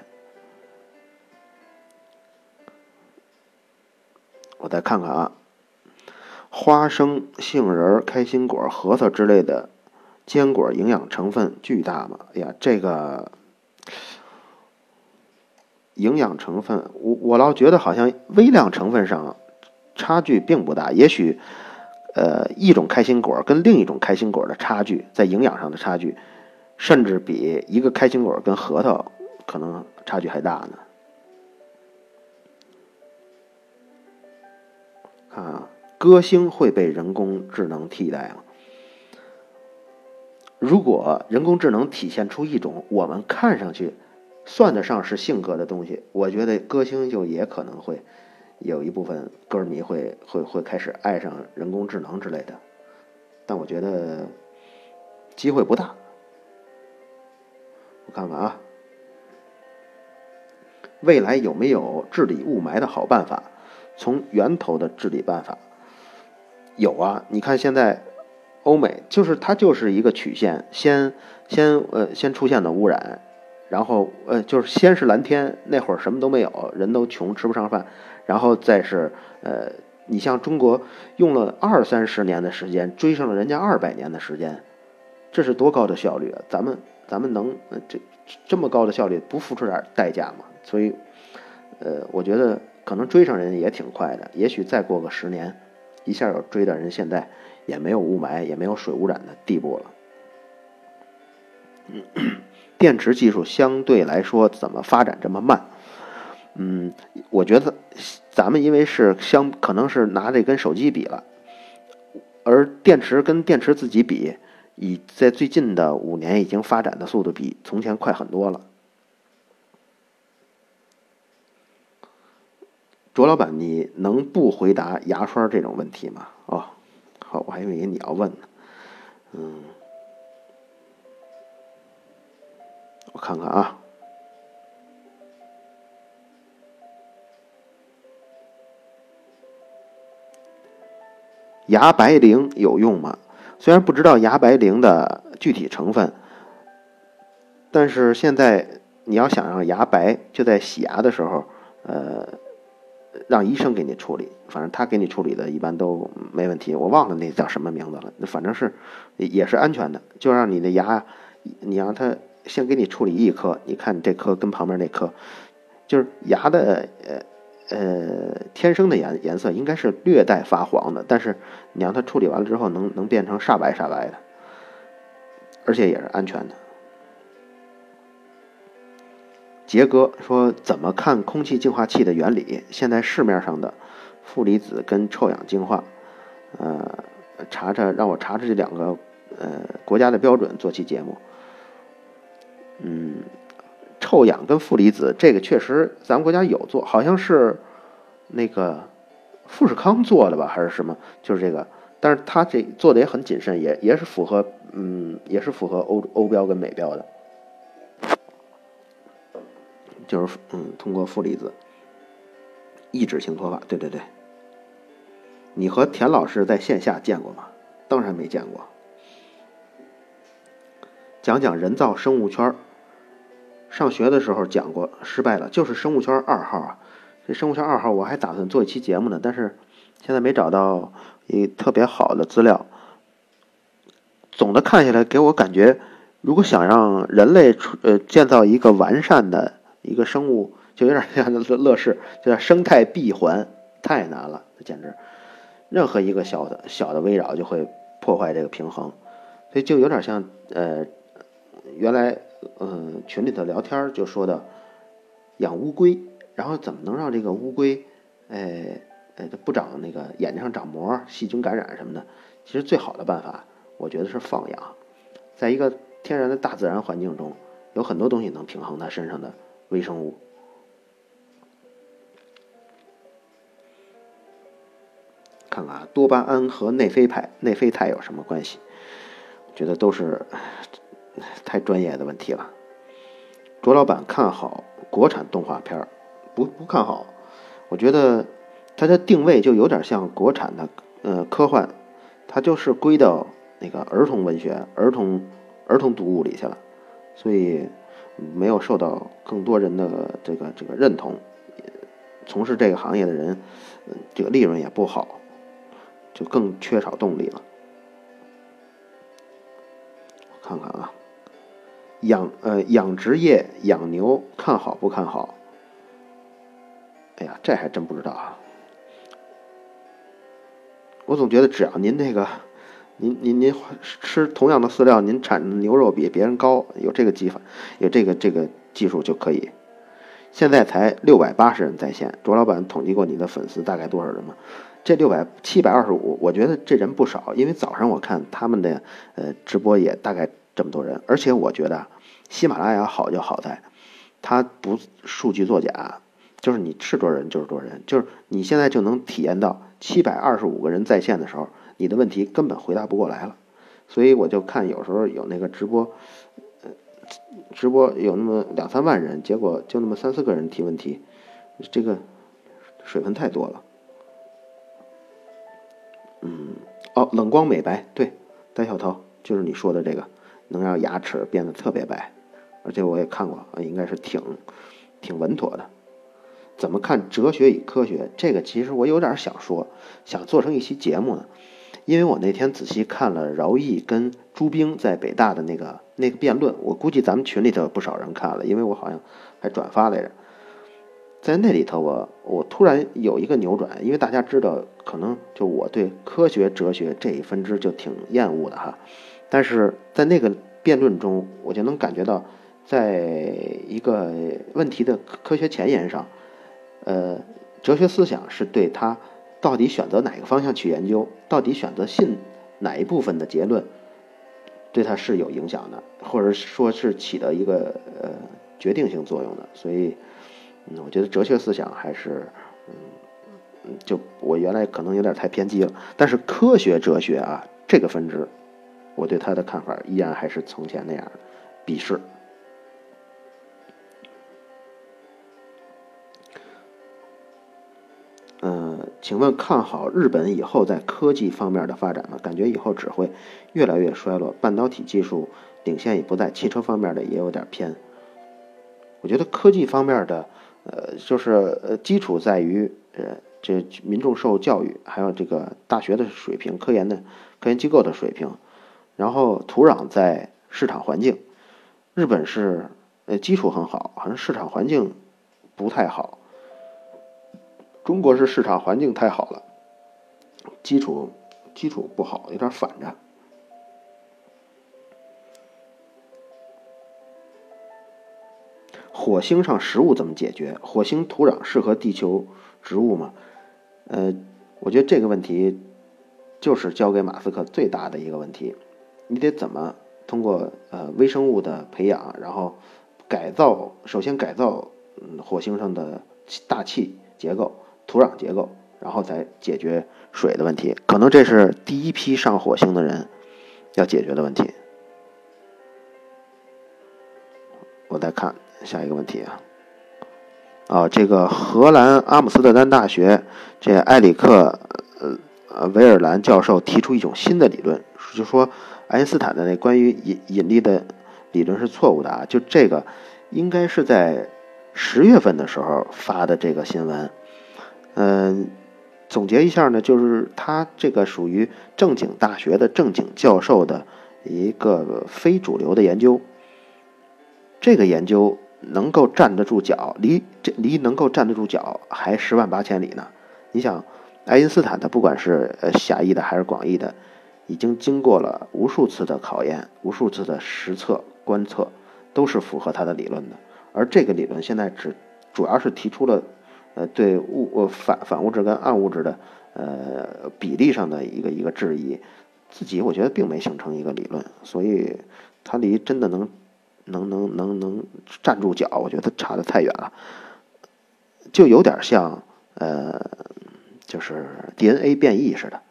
我再看看啊，花生、杏仁、开心果、核桃之类的。坚果营养成分巨大嘛？哎呀，这个营养成分，我我老觉得好像微量成分上差距并不大。也许，呃，一种开心果跟另一种开心果的差距，在营养上的差距，甚至比一个开心果跟核桃可能差距还大呢。啊，歌星会被人工智能替代吗？如果人工智能体现出一种我们看上去算得上是性格的东西，我觉得歌星就也可能会有一部分歌迷会会会开始爱上人工智能之类的，但我觉得机会不大。我看看啊，未来有没有治理雾霾的好办法？从源头的治理办法有啊，你看现在。欧美就是它就是一个曲线，先先呃先出现的污染，然后呃就是先是蓝天，那会儿什么都没有，人都穷吃不上饭，然后再是呃你像中国用了二三十年的时间追上了人家二百年的时间，这是多高的效率啊！咱们咱们能这这么高的效率不付出点代价吗？所以呃我觉得可能追上人也挺快的，也许再过个十年，一下又追到人现在。也没有雾霾，也没有水污染的地步了。电池技术相对来说怎么发展这么慢？嗯，我觉得咱们因为是相，可能是拿这跟手机比了，而电池跟电池自己比，已在最近的五年已经发展的速度比从前快很多了。卓老板，你能不回答牙刷这种问题吗？哦。好，我还以为你要问呢，嗯，我看看啊，牙白灵有用吗？虽然不知道牙白灵的具体成分，但是现在你要想让牙白，就在洗牙的时候，呃。让医生给你处理，反正他给你处理的一般都没问题。我忘了那叫什么名字了，反正是也是安全的，就让你的牙你让他先给你处理一颗，你看这颗跟旁边那颗，就是牙的呃呃天生的颜颜色应该是略带发黄的，但是你让他处理完了之后，能能变成煞白煞白的，而且也是安全的。杰哥说：“怎么看空气净化器的原理？现在市面上的负离子跟臭氧净化，呃，查查让我查查这两个呃国家的标准，做期节目。嗯，臭氧跟负离子这个确实咱们国家有做，好像是那个富士康做的吧，还是什么？就是这个，但是他这做的也很谨慎，也也是符合嗯，也是符合欧欧标跟美标的。”就是嗯，通过负离子抑制性脱发，对对对。你和田老师在线下见过吗？当然没见过。讲讲人造生物圈上学的时候讲过，失败了，就是生物圈二号啊。这生物圈二号我还打算做一期节目呢，但是现在没找到一特别好的资料。总的看下来，给我感觉，如果想让人类呃建造一个完善的。一个生物就有点像乐乐视，就叫生态闭环，太难了，简直，任何一个小的小的微扰就会破坏这个平衡，所以就有点像呃，原来嗯群里头聊天就说的养乌龟，然后怎么能让这个乌龟，哎哎不长那个眼睛上长膜、细菌感染什么的？其实最好的办法，我觉得是放养，在一个天然的大自然环境中，有很多东西能平衡它身上的。微生物，看看啊，多巴胺和内啡肽、内啡肽有什么关系？觉得都是 太专业的问题了。卓老板看好国产动画片不不看好。我觉得它的定位就有点像国产的呃科幻，它就是归到那个儿童文学、儿童儿童读物里去了，所以。没有受到更多人的这个这个认同，从事这个行业的人，这个利润也不好，就更缺少动力了。我看看啊，养呃养殖业养牛看好不看好？哎呀，这还真不知道啊。我总觉得只要您那个。您您您吃同样的饲料，您产牛肉比别人高，有这个技法，有这个这个技术就可以。现在才六百八十人在线，卓老板统计过你的粉丝大概多少人吗？这六百七百二十五，我觉得这人不少，因为早上我看他们的呃直播也大概这么多人，而且我觉得喜马拉雅好就好在，它不数据作假，就是你是多少人就是多少人，就是你现在就能体验到七百二十五个人在线的时候。你的问题根本回答不过来了，所以我就看有时候有那个直播，呃，直播有那么两三万人，结果就那么三四个人提问题，这个水分太多了。嗯，哦，冷光美白，对，戴小涛就是你说的这个，能让牙齿变得特别白，而且我也看过，应该是挺挺稳妥的。怎么看哲学与科学？这个其实我有点想说，想做成一期节目呢。因为我那天仔细看了饶毅跟朱冰在北大的那个那个辩论，我估计咱们群里头不少人看了，因为我好像还转发来着。在那里头，我我突然有一个扭转，因为大家知道，可能就我对科学哲学这一分支就挺厌恶的哈。但是在那个辩论中，我就能感觉到，在一个问题的科学前沿上，呃，哲学思想是对他。到底选择哪个方向去研究？到底选择信哪一部分的结论，对他是有影响的，或者说是起到一个呃决定性作用的。所以，嗯，我觉得哲学思想还是，嗯，就我原来可能有点太偏激了。但是科学哲学啊，这个分支，我对他的看法依然还是从前那样的鄙视。请问看好日本以后在科技方面的发展吗？感觉以后只会越来越衰落，半导体技术领先已不在，汽车方面的也有点偏。我觉得科技方面的，呃，就是呃，基础在于呃，这民众受教育，还有这个大学的水平、科研的科研机构的水平，然后土壤在市场环境，日本是呃基础很好，好像市场环境不太好。中国是市场环境太好了，基础基础不好，有点反着。火星上食物怎么解决？火星土壤适合地球植物吗？呃，我觉得这个问题就是交给马斯克最大的一个问题。你得怎么通过呃微生物的培养，然后改造，首先改造嗯火星上的大气结构。土壤结构，然后再解决水的问题，可能这是第一批上火星的人要解决的问题。我再看下一个问题啊，啊，这个荷兰阿姆斯特丹大学这埃里克呃呃维尔兰教授提出一种新的理论，就说爱因斯坦的那关于引引力的理论是错误的啊，就这个应该是在十月份的时候发的这个新闻。嗯，总结一下呢，就是他这个属于正经大学的正经教授的一个非主流的研究。这个研究能够站得住脚，离这离能够站得住脚还十万八千里呢。你想，爱因斯坦的不管是呃狭义的还是广义的，已经经过了无数次的考验，无数次的实测观测，都是符合他的理论的。而这个理论现在只主要是提出了。呃，对物呃反反物质跟暗物质的呃比例上的一个一个质疑，自己我觉得并没形成一个理论，所以它离真的能能能能能站住脚，我觉得差得太远了，就有点像呃就是 DNA 变异似的，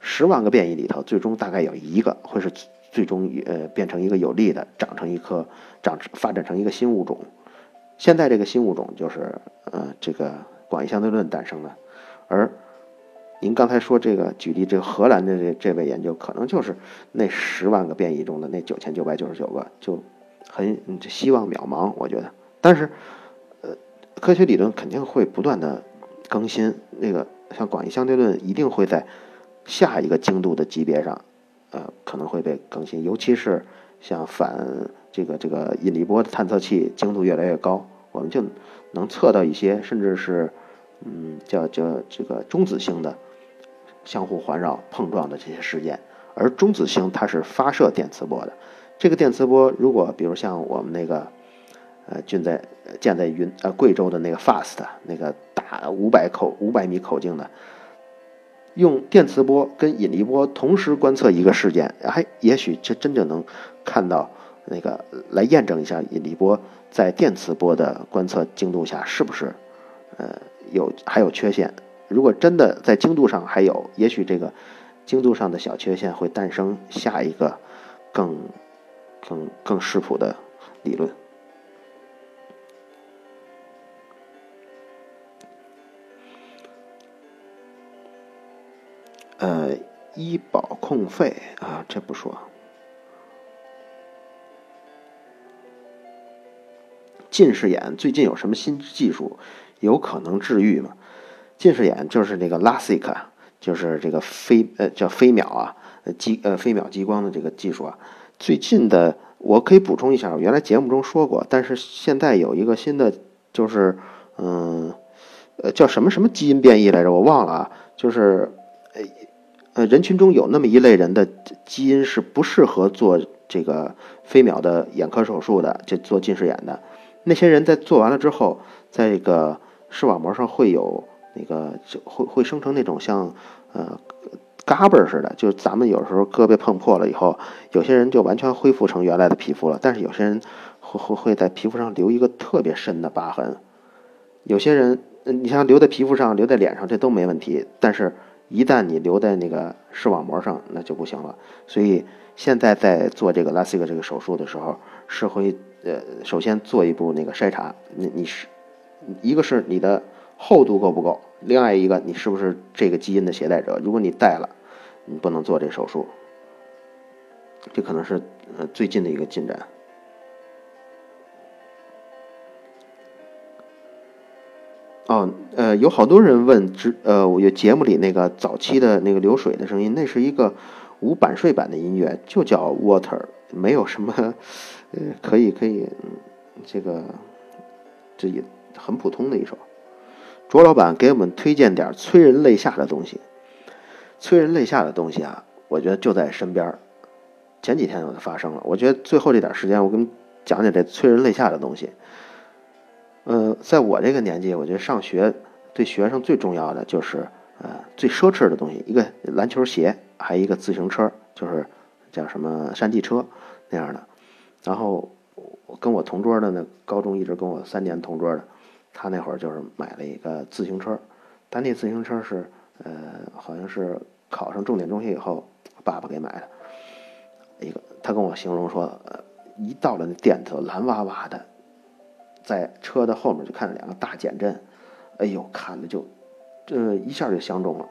十万个变异里头，最终大概有一个会是最终呃变成一个有利的，长成一颗长发展成一个新物种。现在这个新物种就是，呃，这个广义相对论诞生的，而您刚才说这个举例，这个荷兰的这这位研究，可能就是那十万个变异中的那九千九百九十九个，就很希望渺茫，我觉得。但是，呃，科学理论肯定会不断的更新，那个像广义相对论一定会在下一个精度的级别上，呃，可能会被更新，尤其是像反。这个这个引力波的探测器精度越来越高，我们就能测到一些，甚至是，嗯，叫叫这个中子星的相互环绕碰撞的这些事件。而中子星它是发射电磁波的，这个电磁波如果比如像我们那个，呃，建在建在云呃贵州的那个 FAST 那个大五百口五百米口径的，用电磁波跟引力波同时观测一个事件，哎也许这真就能看到。那个来验证一下引力波在电磁波的观测精度下是不是，呃，有还有缺陷。如果真的在精度上还有，也许这个精度上的小缺陷会诞生下一个更更更适谱的理论。呃，医保控费啊，这不说。近视眼最近有什么新技术，有可能治愈吗？近视眼就是那个 LASIK，就是这个飞呃叫飞秒啊，激呃飞秒激光的这个技术啊。最近的我可以补充一下，原来节目中说过，但是现在有一个新的，就是嗯呃叫什么什么基因变异来着，我忘了啊。就是呃呃人群中有那么一类人的基因是不适合做这个飞秒的眼科手术的，就做近视眼的。那些人在做完了之后，在这个视网膜上会有那个就会会生成那种像呃嘎巴似的，就是咱们有时候胳膊碰破了以后，有些人就完全恢复成原来的皮肤了，但是有些人会会会在皮肤上留一个特别深的疤痕。有些人，你像留在皮肤上、留在脸上，这都没问题，但是一旦你留在那个视网膜上，那就不行了。所以现在在做这个拉 a 克这个手术的时候，是会。呃，首先做一步那个筛查，你你是，一个是你的厚度够不够，另外一个你是不是这个基因的携带者？如果你带了，你不能做这手术。这可能是呃最近的一个进展。哦，呃，有好多人问，之呃，我节目里那个早期的那个流水的声音，那是一个无版税版的音乐就叫 Water，没有什么，呃，可以可以，这个这也很普通的一首。卓老板给我们推荐点催人泪下的东西，催人泪下的东西啊，我觉得就在身边前几天我就发生了，我觉得最后这点时间，我给你讲讲这催人泪下的东西。呃，在我这个年纪，我觉得上学对学生最重要的就是呃最奢侈的东西，一个篮球鞋，还有一个自行车，就是叫什么山地车那样的。然后我跟我同桌的那高中一直跟我三年同桌的。他那会儿就是买了一个自行车，但那自行车是，呃，好像是考上重点中学以后，爸爸给买的。一个，他跟我形容说，呃，一到了那店头，蓝哇哇的，在车的后面就看着两个大减震，哎呦，看着就，这一下就相中了。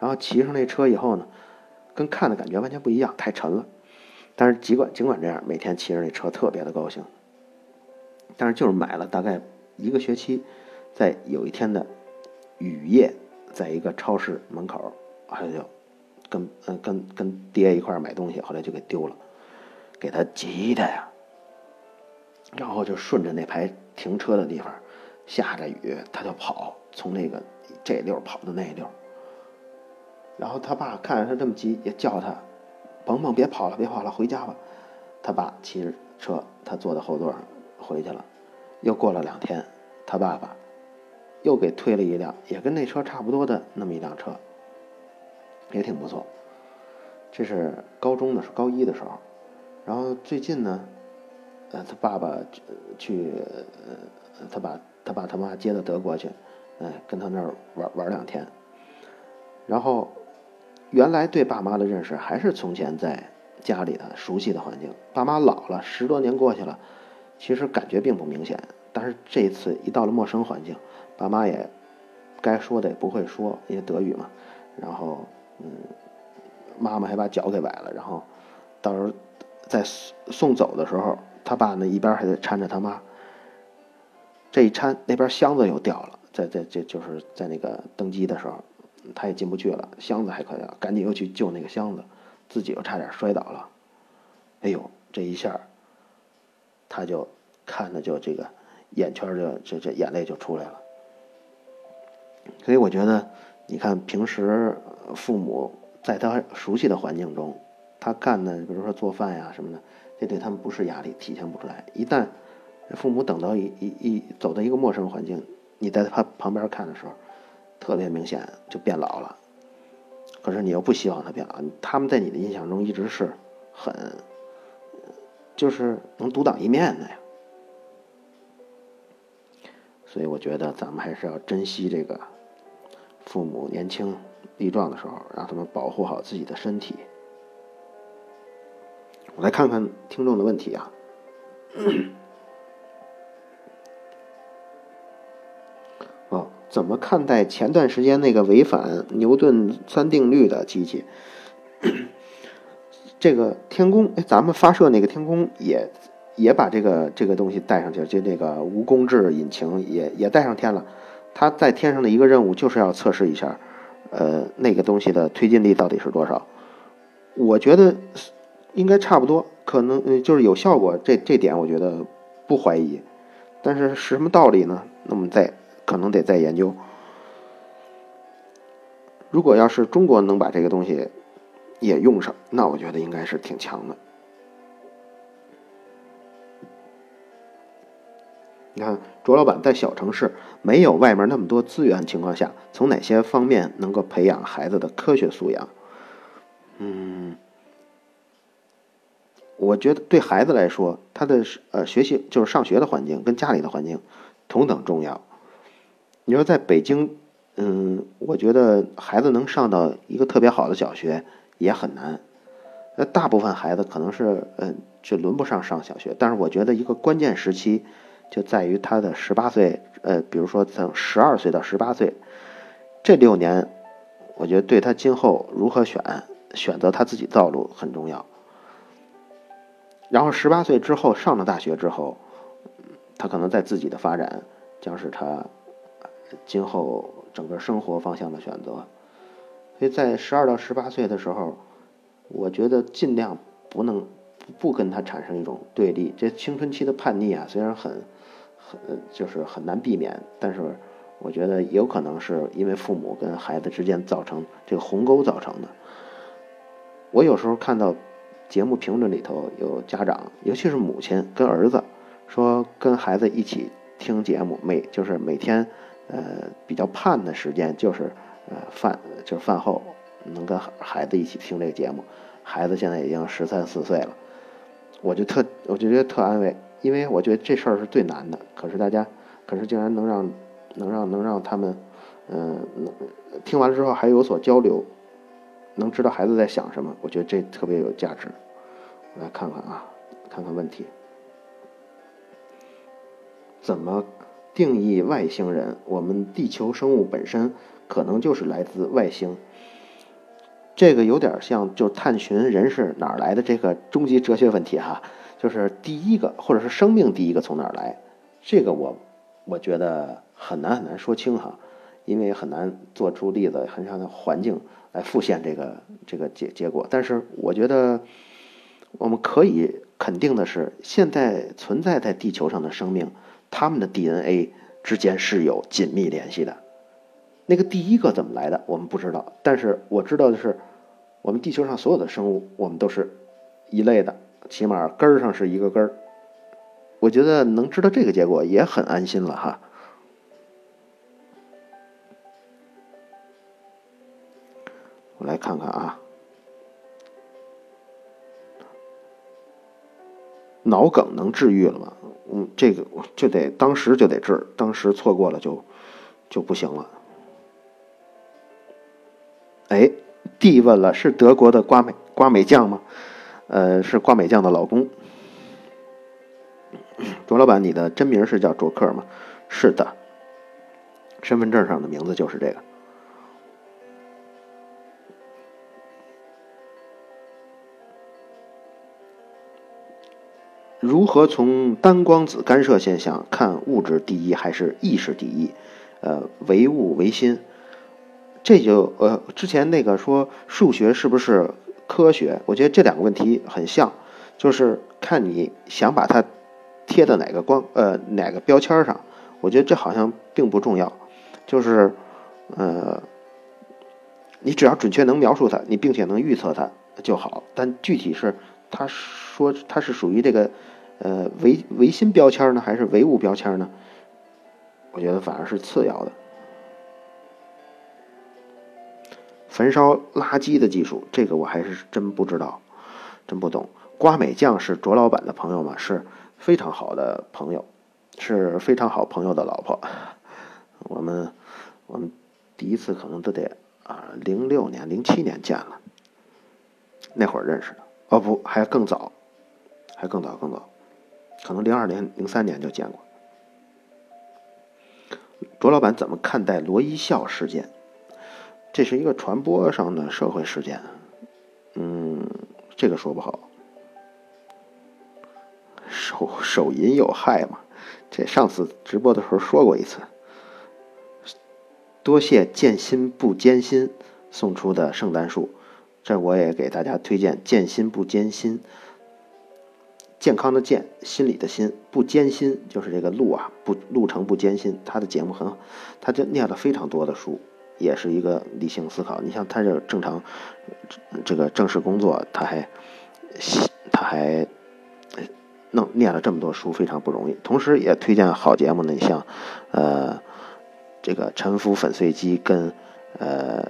然后骑上那车以后呢，跟看的感觉完全不一样，太沉了。但是尽管尽管这样，每天骑着那车特别的高兴。但是就是买了大概。一个学期，在有一天的雨夜，在一个超市门口，后来就跟嗯跟跟爹一块买东西，后来就给丢了，给他急的呀。然后就顺着那排停车的地方，下着雨他就跑，从那个这溜跑到那溜。然后他爸看着他这么急，也叫他，鹏鹏别跑了，别跑了，回家吧。他爸骑着车，他坐在后座上回去了。又过了两天，他爸爸又给推了一辆，也跟那车差不多的那么一辆车，也挺不错。这是高中的是，高一的时候。然后最近呢，呃，他爸爸去，呃，他把他爸他妈接到德国去，嗯，跟他那儿玩玩两天。然后原来对爸妈的认识还是从前在家里的熟悉的环境。爸妈老了，十多年过去了。其实感觉并不明显，但是这一次一到了陌生环境，爸妈也该说的也不会说，因为德语嘛。然后，嗯，妈妈还把脚给崴了。然后，到时候在送走的时候，他爸呢一边还得搀着他妈。这一搀，那边箱子又掉了，在在这就是在那个登机的时候，他也进不去了，箱子还可以，赶紧又去救那个箱子，自己又差点摔倒了。哎呦，这一下。他就看着就这个眼圈就这这眼泪就出来了，所以我觉得，你看平时父母在他熟悉的环境中，他干的比如说做饭呀什么的，这对他们不是压力，体现不出来。一旦父母等到一一一走到一个陌生环境，你在他旁边看的时候，特别明显就变老了。可是你又不希望他变老，他们在你的印象中一直是很。就是能独当一面的呀，所以我觉得咱们还是要珍惜这个父母年轻力壮的时候，让他们保护好自己的身体。我来看看听众的问题啊。怎么看待前段时间那个违反牛顿三定律的机器？这个天宫，哎，咱们发射那个天宫也也把这个这个东西带上去，就那个无公制引擎也也带上天了。它在天上的一个任务就是要测试一下，呃，那个东西的推进力到底是多少。我觉得应该差不多，可能就是有效果，这这点我觉得不怀疑。但是是什么道理呢？那么再可能得再研究。如果要是中国能把这个东西，也用上，那我觉得应该是挺强的。你看，卓老板在小城市没有外面那么多资源情况下，从哪些方面能够培养孩子的科学素养？嗯，我觉得对孩子来说，他的呃学习就是上学的环境跟家里的环境同等重要。你说在北京，嗯，我觉得孩子能上到一个特别好的小学。也很难，那大部分孩子可能是，嗯，就轮不上上小学。但是我觉得一个关键时期，就在于他的十八岁，呃，比如说从十二岁到十八岁，这六年，我觉得对他今后如何选，选择他自己道路很重要。然后十八岁之后上了大学之后，他可能在自己的发展将是他今后整个生活方向的选择。所以在十二到十八岁的时候，我觉得尽量不能不跟他产生一种对立。这青春期的叛逆啊，虽然很很就是很难避免，但是我觉得有可能是因为父母跟孩子之间造成这个鸿沟造成的。我有时候看到节目评论里头有家长，尤其是母亲跟儿子说，跟孩子一起听节目，每就是每天呃比较盼的时间就是呃饭就是饭后。能跟孩子一起听这个节目，孩子现在已经十三四岁了，我就特我就觉得特安慰，因为我觉得这事儿是最难的。可是大家，可是竟然能让能让能让他们，嗯，听完了之后还有所交流，能知道孩子在想什么，我觉得这特别有价值。来看看啊，看看问题，怎么定义外星人？我们地球生物本身可能就是来自外星。这个有点像，就探寻人是哪儿来的这个终极哲学问题哈，就是第一个或者是生命第一个从哪儿来，这个我我觉得很难很难说清哈，因为很难做出例子，很少的环境来复现这个这个结结果。但是我觉得我们可以肯定的是，现在存在在地球上的生命，他们的 DNA 之间是有紧密联系的。那个第一个怎么来的，我们不知道。但是我知道的是，我们地球上所有的生物，我们都是一类的，起码根儿上是一个根儿。我觉得能知道这个结果也很安心了哈。我来看看啊，脑梗能治愈了吗？嗯，这个就得当时就得治，当时错过了就就不行了。哎，D 问了，是德国的瓜美瓜美酱吗？呃，是瓜美酱的老公。卓老板，你的真名是叫卓克吗？是的，身份证上的名字就是这个。如何从单光子干涉现象看物质第一还是意识第一？呃，唯物唯心。这就呃，之前那个说数学是不是科学？我觉得这两个问题很像，就是看你想把它贴到哪个光呃哪个标签上。我觉得这好像并不重要，就是呃，你只要准确能描述它，你并且能预测它就好。但具体是他说它是属于这个呃唯唯心标签呢，还是唯物标签呢？我觉得反而是次要的。焚烧垃圾的技术，这个我还是真不知道，真不懂。瓜美酱是卓老板的朋友吗？是非常好的朋友，是非常好朋友的老婆。我们我们第一次可能都得啊，零六年、零七年见了，那会儿认识的。哦不，还更早，还更早更早，可能零二年、零三年就见过。卓老板怎么看待罗一笑事件？这是一个传播上的社会事件，嗯，这个说不好。手手淫有害嘛？这上次直播的时候说过一次。多谢剑心不艰辛送出的圣诞树，这我也给大家推荐剑心不艰辛，健康的健，心里的心，不艰辛就是这个路啊，不路程不艰辛。他的节目很好，他就念了非常多的书。也是一个理性思考。你像他这正常，这个正式工作，他还，他还弄念了这么多书，非常不容易。同时也推荐好节目呢，你像，呃，这个沉浮粉碎机跟，呃，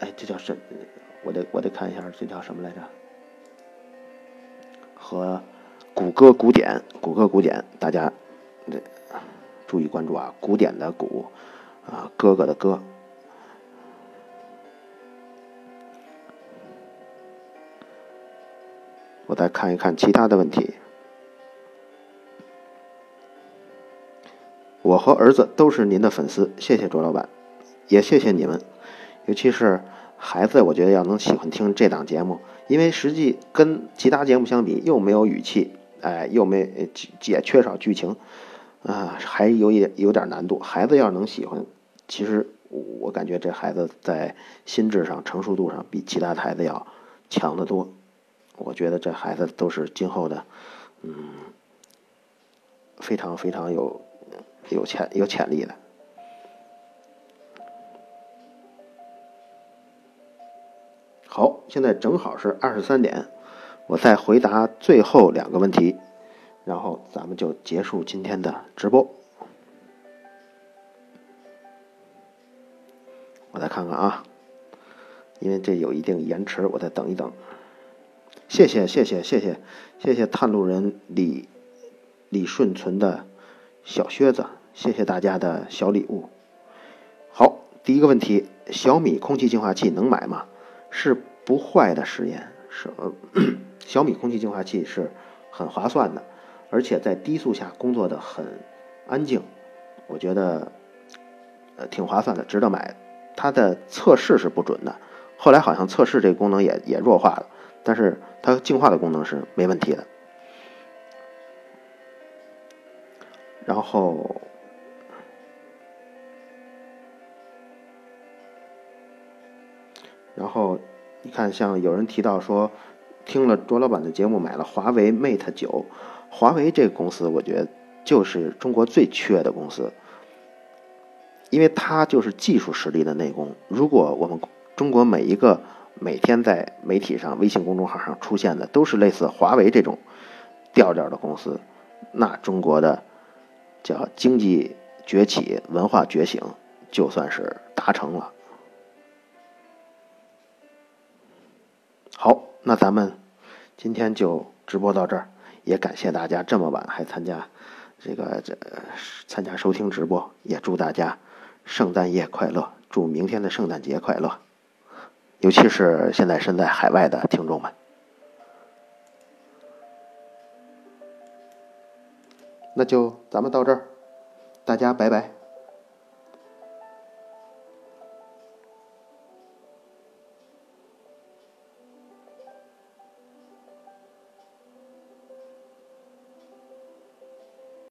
哎，这叫什？我得我得看一下，这叫什么来着？和谷歌古典，谷歌古典，大家这注意关注啊，古典的古。啊，哥哥的哥，我再看一看其他的问题。我和儿子都是您的粉丝，谢谢卓老板，也谢谢你们，尤其是孩子，我觉得要能喜欢听这档节目，因为实际跟其他节目相比，又没有语气，哎，又没也缺少剧情，啊，还有一有点难度。孩子要是能喜欢。其实我感觉这孩子在心智上、成熟度上比其他孩子要强得多。我觉得这孩子都是今后的，嗯，非常非常有有潜有潜力的。好，现在正好是二十三点，我再回答最后两个问题，然后咱们就结束今天的直播。我再看看啊，因为这有一定延迟，我再等一等。谢谢谢谢谢谢谢谢探路人李李顺存的小靴子，谢谢大家的小礼物。好，第一个问题，小米空气净化器能买吗？是不坏的实验，是，小米空气净化器是很划算的，而且在低速下工作的很安静，我觉得呃挺划算的，值得买。它的测试是不准的，后来好像测试这个功能也也弱化了。但是它净化的功能是没问题的。然后，然后你看，像有人提到说，听了卓老板的节目，买了华为 Mate 九。华为这个公司，我觉得就是中国最缺的公司，因为它就是技术实力的内功。如果我们中国每一个每天在媒体上、微信公众号上出现的都是类似华为这种调调的公司，那中国的叫经济崛起、文化觉醒就算是达成了。好，那咱们今天就直播到这儿，也感谢大家这么晚还参加这个这参加收听直播，也祝大家圣诞夜快乐，祝明天的圣诞节快乐。尤其是现在身在海外的听众们，那就咱们到这儿，大家拜拜。